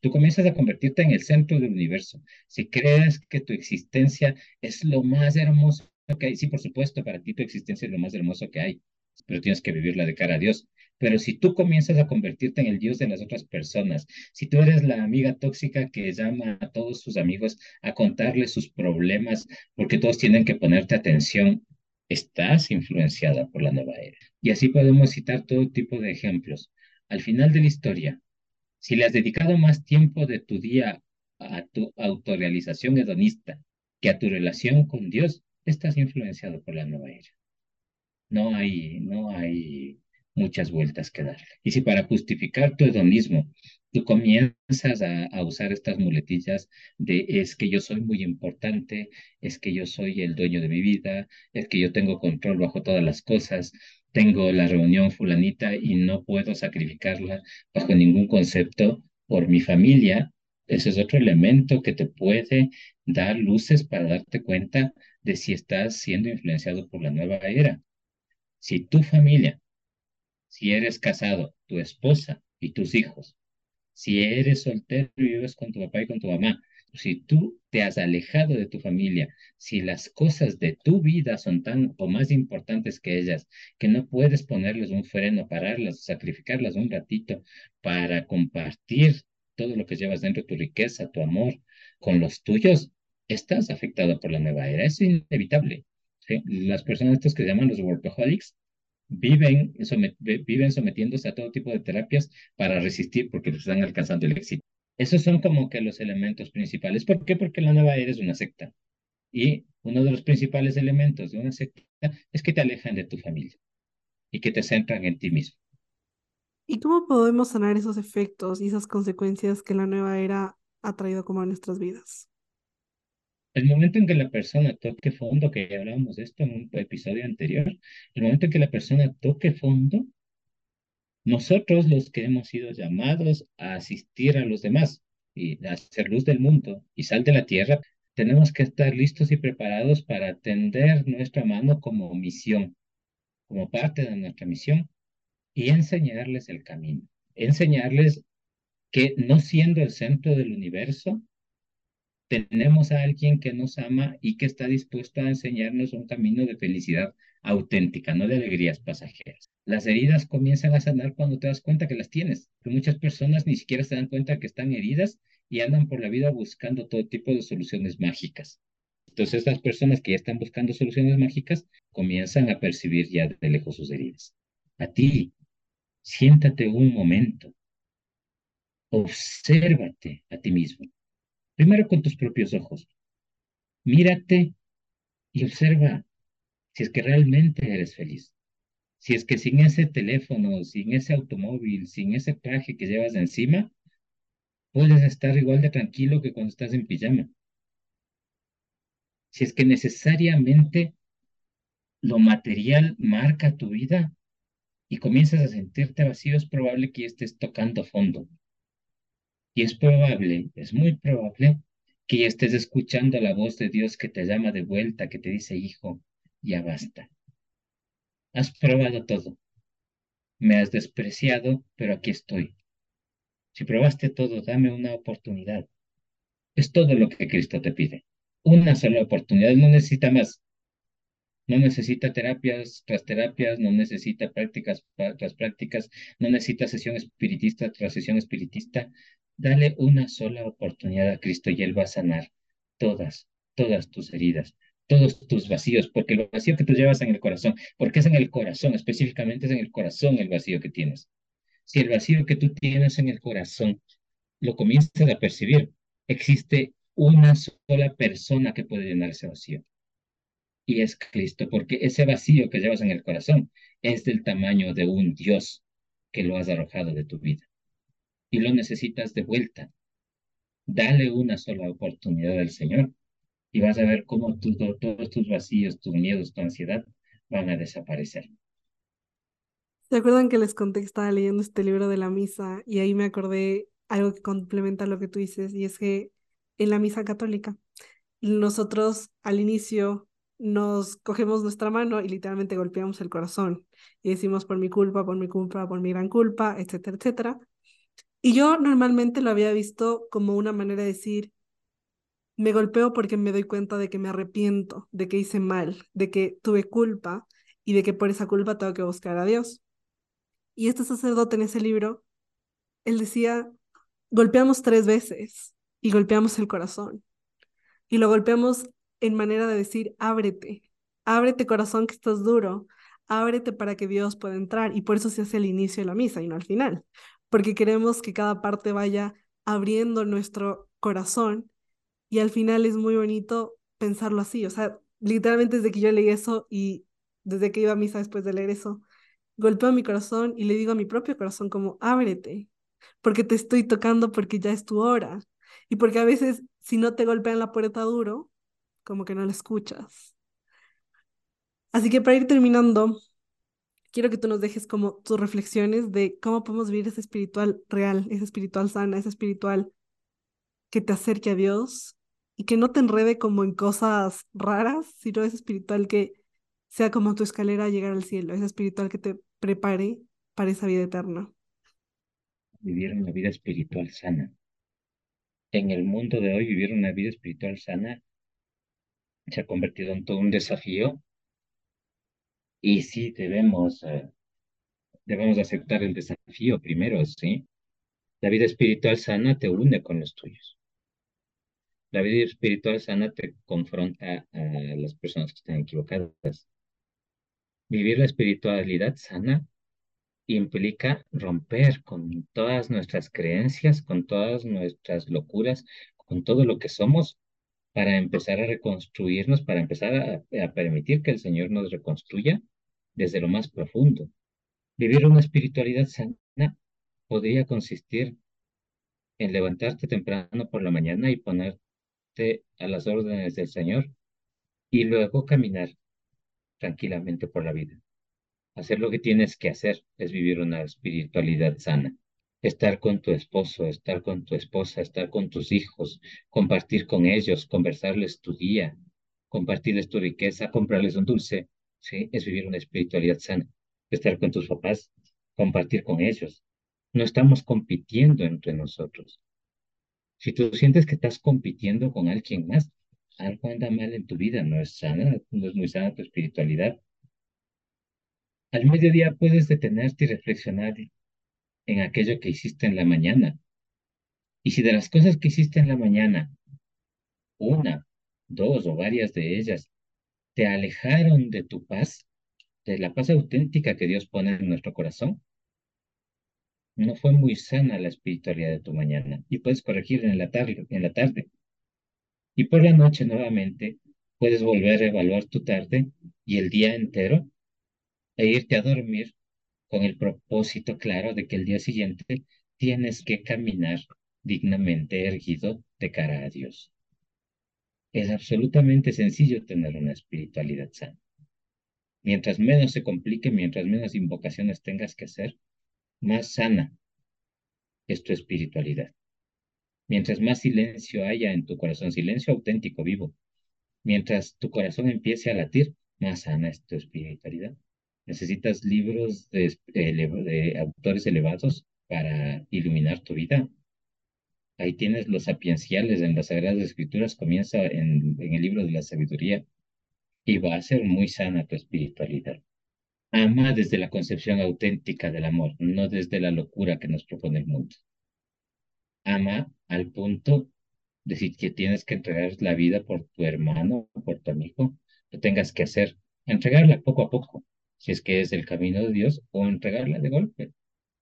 Tú comienzas a convertirte en el centro del universo, si crees que tu existencia es lo más hermoso que hay, sí, por supuesto, para ti tu existencia es lo más hermoso que hay, pero tienes que vivirla de cara a Dios. Pero si tú comienzas a convertirte en el Dios de las otras personas, si tú eres la amiga tóxica que llama a todos sus amigos a contarles sus problemas porque todos tienen que ponerte atención, estás influenciada por la nueva era. Y así podemos citar todo tipo de ejemplos. Al final de la historia, si le has dedicado más tiempo de tu día a tu autorrealización hedonista que a tu relación con Dios, estás influenciado por la nueva era. No hay, no hay muchas vueltas que darle. Y si para justificar tu hedonismo tú comienzas a, usar estas muletillas de es que yo soy muy importante, es que yo soy el dueño de mi vida, es que yo tengo control bajo todas las cosas, tengo la reunión fulanita y no puedo sacrificarla bajo ningún concepto por mi familia, ese es otro elemento que te puede dar luces para darte cuenta de si estás siendo influenciado por la nueva era. Si tu familia si eres casado, tu esposa y tus hijos, si eres soltero y vives con tu papá y con tu mamá, si tú te has alejado de tu familia, si las cosas de tu vida son tan o más importantes que ellas, que no puedes ponerles un freno, pararlas, sacrificarlas un ratito para compartir todo lo que llevas dentro, tu riqueza, tu amor, con los tuyos, estás afectado por la nueva era. Es inevitable. Las personas que llaman los workaholics viven, viven sometiéndose a todo tipo de terapias para resistir porque están alcanzando el éxito. Esos son como que los elementos principales. ¿Por qué? Porque la nueva era es una secta. Y uno de los principales elementos de una secta es que te alejan de tu familia y que te centran en ti mismo. ¿Y cómo podemos sanar esos efectos y esas consecuencias que la nueva era ha traído como a nuestras vidas? El momento en que la persona toque fondo, que ya hablábamos de esto en un episodio anterior, el momento en que la persona toque fondo, nosotros los que hemos sido llamados a asistir a los demás y a hacer luz del mundo y sal de la tierra, tenemos que estar listos y preparados para atender nuestra mano como misión, como parte de nuestra misión y enseñarles el camino, enseñarles que no siendo el centro del universo, tenemos a alguien que nos ama y que está dispuesto a enseñarnos un camino de felicidad auténtica, no de alegrías pasajeras. Las heridas comienzan a sanar cuando te das cuenta que las tienes, que muchas personas ni siquiera se dan cuenta que están heridas y andan por la vida buscando todo tipo de soluciones mágicas. Entonces, las personas que ya están buscando soluciones mágicas comienzan a percibir ya de lejos sus heridas. A ti, siéntate un momento, obsérvate a ti mismo Primero con tus propios ojos. Mírate y observa si es que realmente eres feliz. Si es que sin ese teléfono, sin ese automóvil, sin ese traje que llevas encima, puedes estar igual de tranquilo que cuando estás en pijama. Si es que necesariamente lo material marca tu vida y comienzas a sentirte vacío, es probable que estés tocando fondo. Y es probable, es muy probable, que estés escuchando la voz de Dios que te llama de vuelta, que te dice, hijo, ya basta. Has probado todo. Me has despreciado, pero aquí estoy. Si probaste todo, dame una oportunidad. Es todo lo que Cristo te pide. Una sola oportunidad, no necesita más. No necesita terapias tras terapias, no necesita prácticas tras prácticas, no necesita sesión espiritista tras sesión espiritista. Dale una sola oportunidad a Cristo y Él va a sanar todas, todas tus heridas, todos tus vacíos, porque lo vacío que tú llevas en el corazón, porque es en el corazón, específicamente es en el corazón el vacío que tienes. Si el vacío que tú tienes en el corazón lo comienzas a percibir, existe una sola persona que puede llenar ese vacío. Y es Cristo, porque ese vacío que llevas en el corazón es del tamaño de un Dios que lo has arrojado de tu vida y lo necesitas de vuelta. Dale una sola oportunidad al Señor y vas a ver cómo todos tus vacíos, tus miedos, tu ansiedad van a desaparecer. ¿Se acuerdan que les conté que estaba leyendo este libro de la misa y ahí me acordé algo que complementa lo que tú dices y es que en la misa católica nosotros al inicio nos cogemos nuestra mano y literalmente golpeamos el corazón y decimos por mi culpa, por mi culpa, por mi gran culpa, etcétera, etcétera. Y yo normalmente lo había visto como una manera de decir, me golpeo porque me doy cuenta de que me arrepiento, de que hice mal, de que tuve culpa y de que por esa culpa tengo que buscar a Dios. Y este sacerdote en ese libro, él decía, golpeamos tres veces y golpeamos el corazón. Y lo golpeamos en manera de decir, ábrete, ábrete corazón que estás duro, ábrete para que Dios pueda entrar. Y por eso se hace el inicio de la misa y no al final, porque queremos que cada parte vaya abriendo nuestro corazón y al final es muy bonito pensarlo así, o sea, literalmente desde que yo leí eso y desde que iba a misa después de leer eso, golpeo mi corazón y le digo a mi propio corazón como, ábrete, porque te estoy tocando porque ya es tu hora. Y porque a veces si no te golpean la puerta duro, como que no la escuchas. Así que para ir terminando, quiero que tú nos dejes como tus reflexiones de cómo podemos vivir ese espiritual real, ese espiritual sana, ese espiritual que te acerque a Dios y que no te enrede como en cosas raras, sino ese espiritual que sea como tu escalera a llegar al cielo, ese espiritual que te prepare para esa vida eterna. Vivir una vida espiritual sana. En el mundo de hoy, vivir una vida espiritual sana se ha convertido en todo un desafío y sí, debemos, eh, debemos aceptar el desafío primero, ¿sí? La vida espiritual sana te une con los tuyos. La vida espiritual sana te confronta a las personas que están equivocadas. Vivir la espiritualidad sana implica romper con todas nuestras creencias, con todas nuestras locuras, con todo lo que somos, para empezar a reconstruirnos, para empezar a, permitir que el Señor nos reconstruya desde lo más profundo. Vivir una espiritualidad sana podría consistir en levantarte temprano por la mañana y ponerte a las órdenes del Señor y luego caminar tranquilamente por la vida. Hacer lo que tienes que hacer es vivir una espiritualidad sana. Estar con tu esposo, estar con tu esposa, estar con tus hijos, compartir con ellos, conversarles tu día, compartirles tu riqueza, comprarles un dulce, ¿sí? Es vivir una espiritualidad sana. Estar con tus papás, compartir con ellos. No estamos compitiendo entre nosotros. Si tú sientes que estás compitiendo con alguien más, algo anda mal en tu vida, no es sana, no es muy sana tu espiritualidad. Al mediodía puedes detenerte y reflexionar en aquello que hiciste en la mañana. Y si de las cosas que hiciste en la mañana, una, dos o varias de ellas, te alejaron de tu paz, de la paz auténtica que Dios pone en nuestro corazón, no fue muy sana la espiritualidad de tu mañana y puedes corregir en la tarde. En la tarde. Y por la noche nuevamente puedes volver a evaluar tu tarde y el día entero e irte a dormir con el propósito claro de que el día siguiente tienes que caminar dignamente erguido de cara a Dios. Es absolutamente sencillo tener una espiritualidad sana. Mientras menos se complique, mientras menos invocaciones tengas que hacer, más sana es tu espiritualidad. Mientras más silencio haya en tu corazón, silencio auténtico, vivo, mientras tu corazón empiece a latir, más sana es tu espiritualidad. ¿Necesitas libros de, autores elevados para iluminar tu vida? Ahí tienes los sapienciales en las Sagradas Escrituras, comienza en, el libro de la sabiduría y va a ser muy sana tu espiritualidad. Ama desde la concepción auténtica del amor, no desde la locura que nos propone el mundo. Ama al punto de si que tienes que entregar la vida por tu hermano, por tu amigo, lo tengas que hacer, entregarla poco a poco, si es que es el camino de Dios, o entregarla de golpe,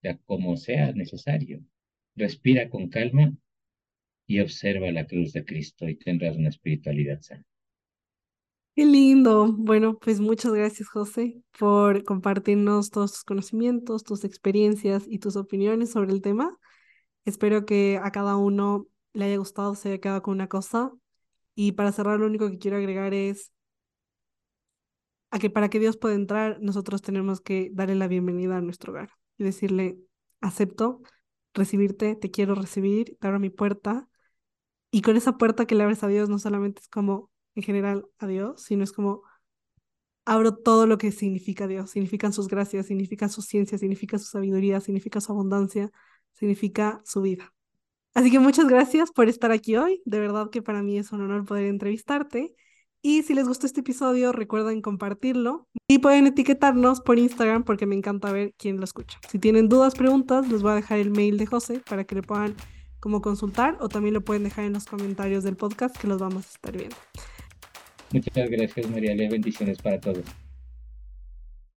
ya como sea necesario. Respira con calma y observa la cruz de Cristo y tendrás una espiritualidad sana. Qué lindo. Bueno, pues muchas gracias, José, por compartirnos todos tus conocimientos, tus experiencias y tus opiniones sobre el tema. Espero que a cada uno le haya gustado, se haya quedado con una cosa. Y para cerrar, lo único que quiero agregar es a que para que Dios pueda entrar, nosotros tenemos que darle la bienvenida a nuestro hogar y decirle, acepto recibirte, te quiero recibir, te abro mi puerta. Y con esa puerta que le abres a Dios, no solamente es como en general a Dios, sino es como abro todo lo que significa Dios. Significan sus gracias, significa su ciencia, significa su sabiduría, significa su abundancia, significa su vida. Así que muchas gracias por estar aquí hoy. De verdad que para mí es un honor poder entrevistarte. Y si les gustó este episodio, recuerden compartirlo y pueden etiquetarnos por Instagram porque me encanta ver quién lo escucha. Si tienen dudas, preguntas, les voy a dejar el mail de José para que le puedan como consultar o también lo pueden dejar en los comentarios del podcast que los vamos a estar viendo. Muchas gracias, María. Bendiciones para todos.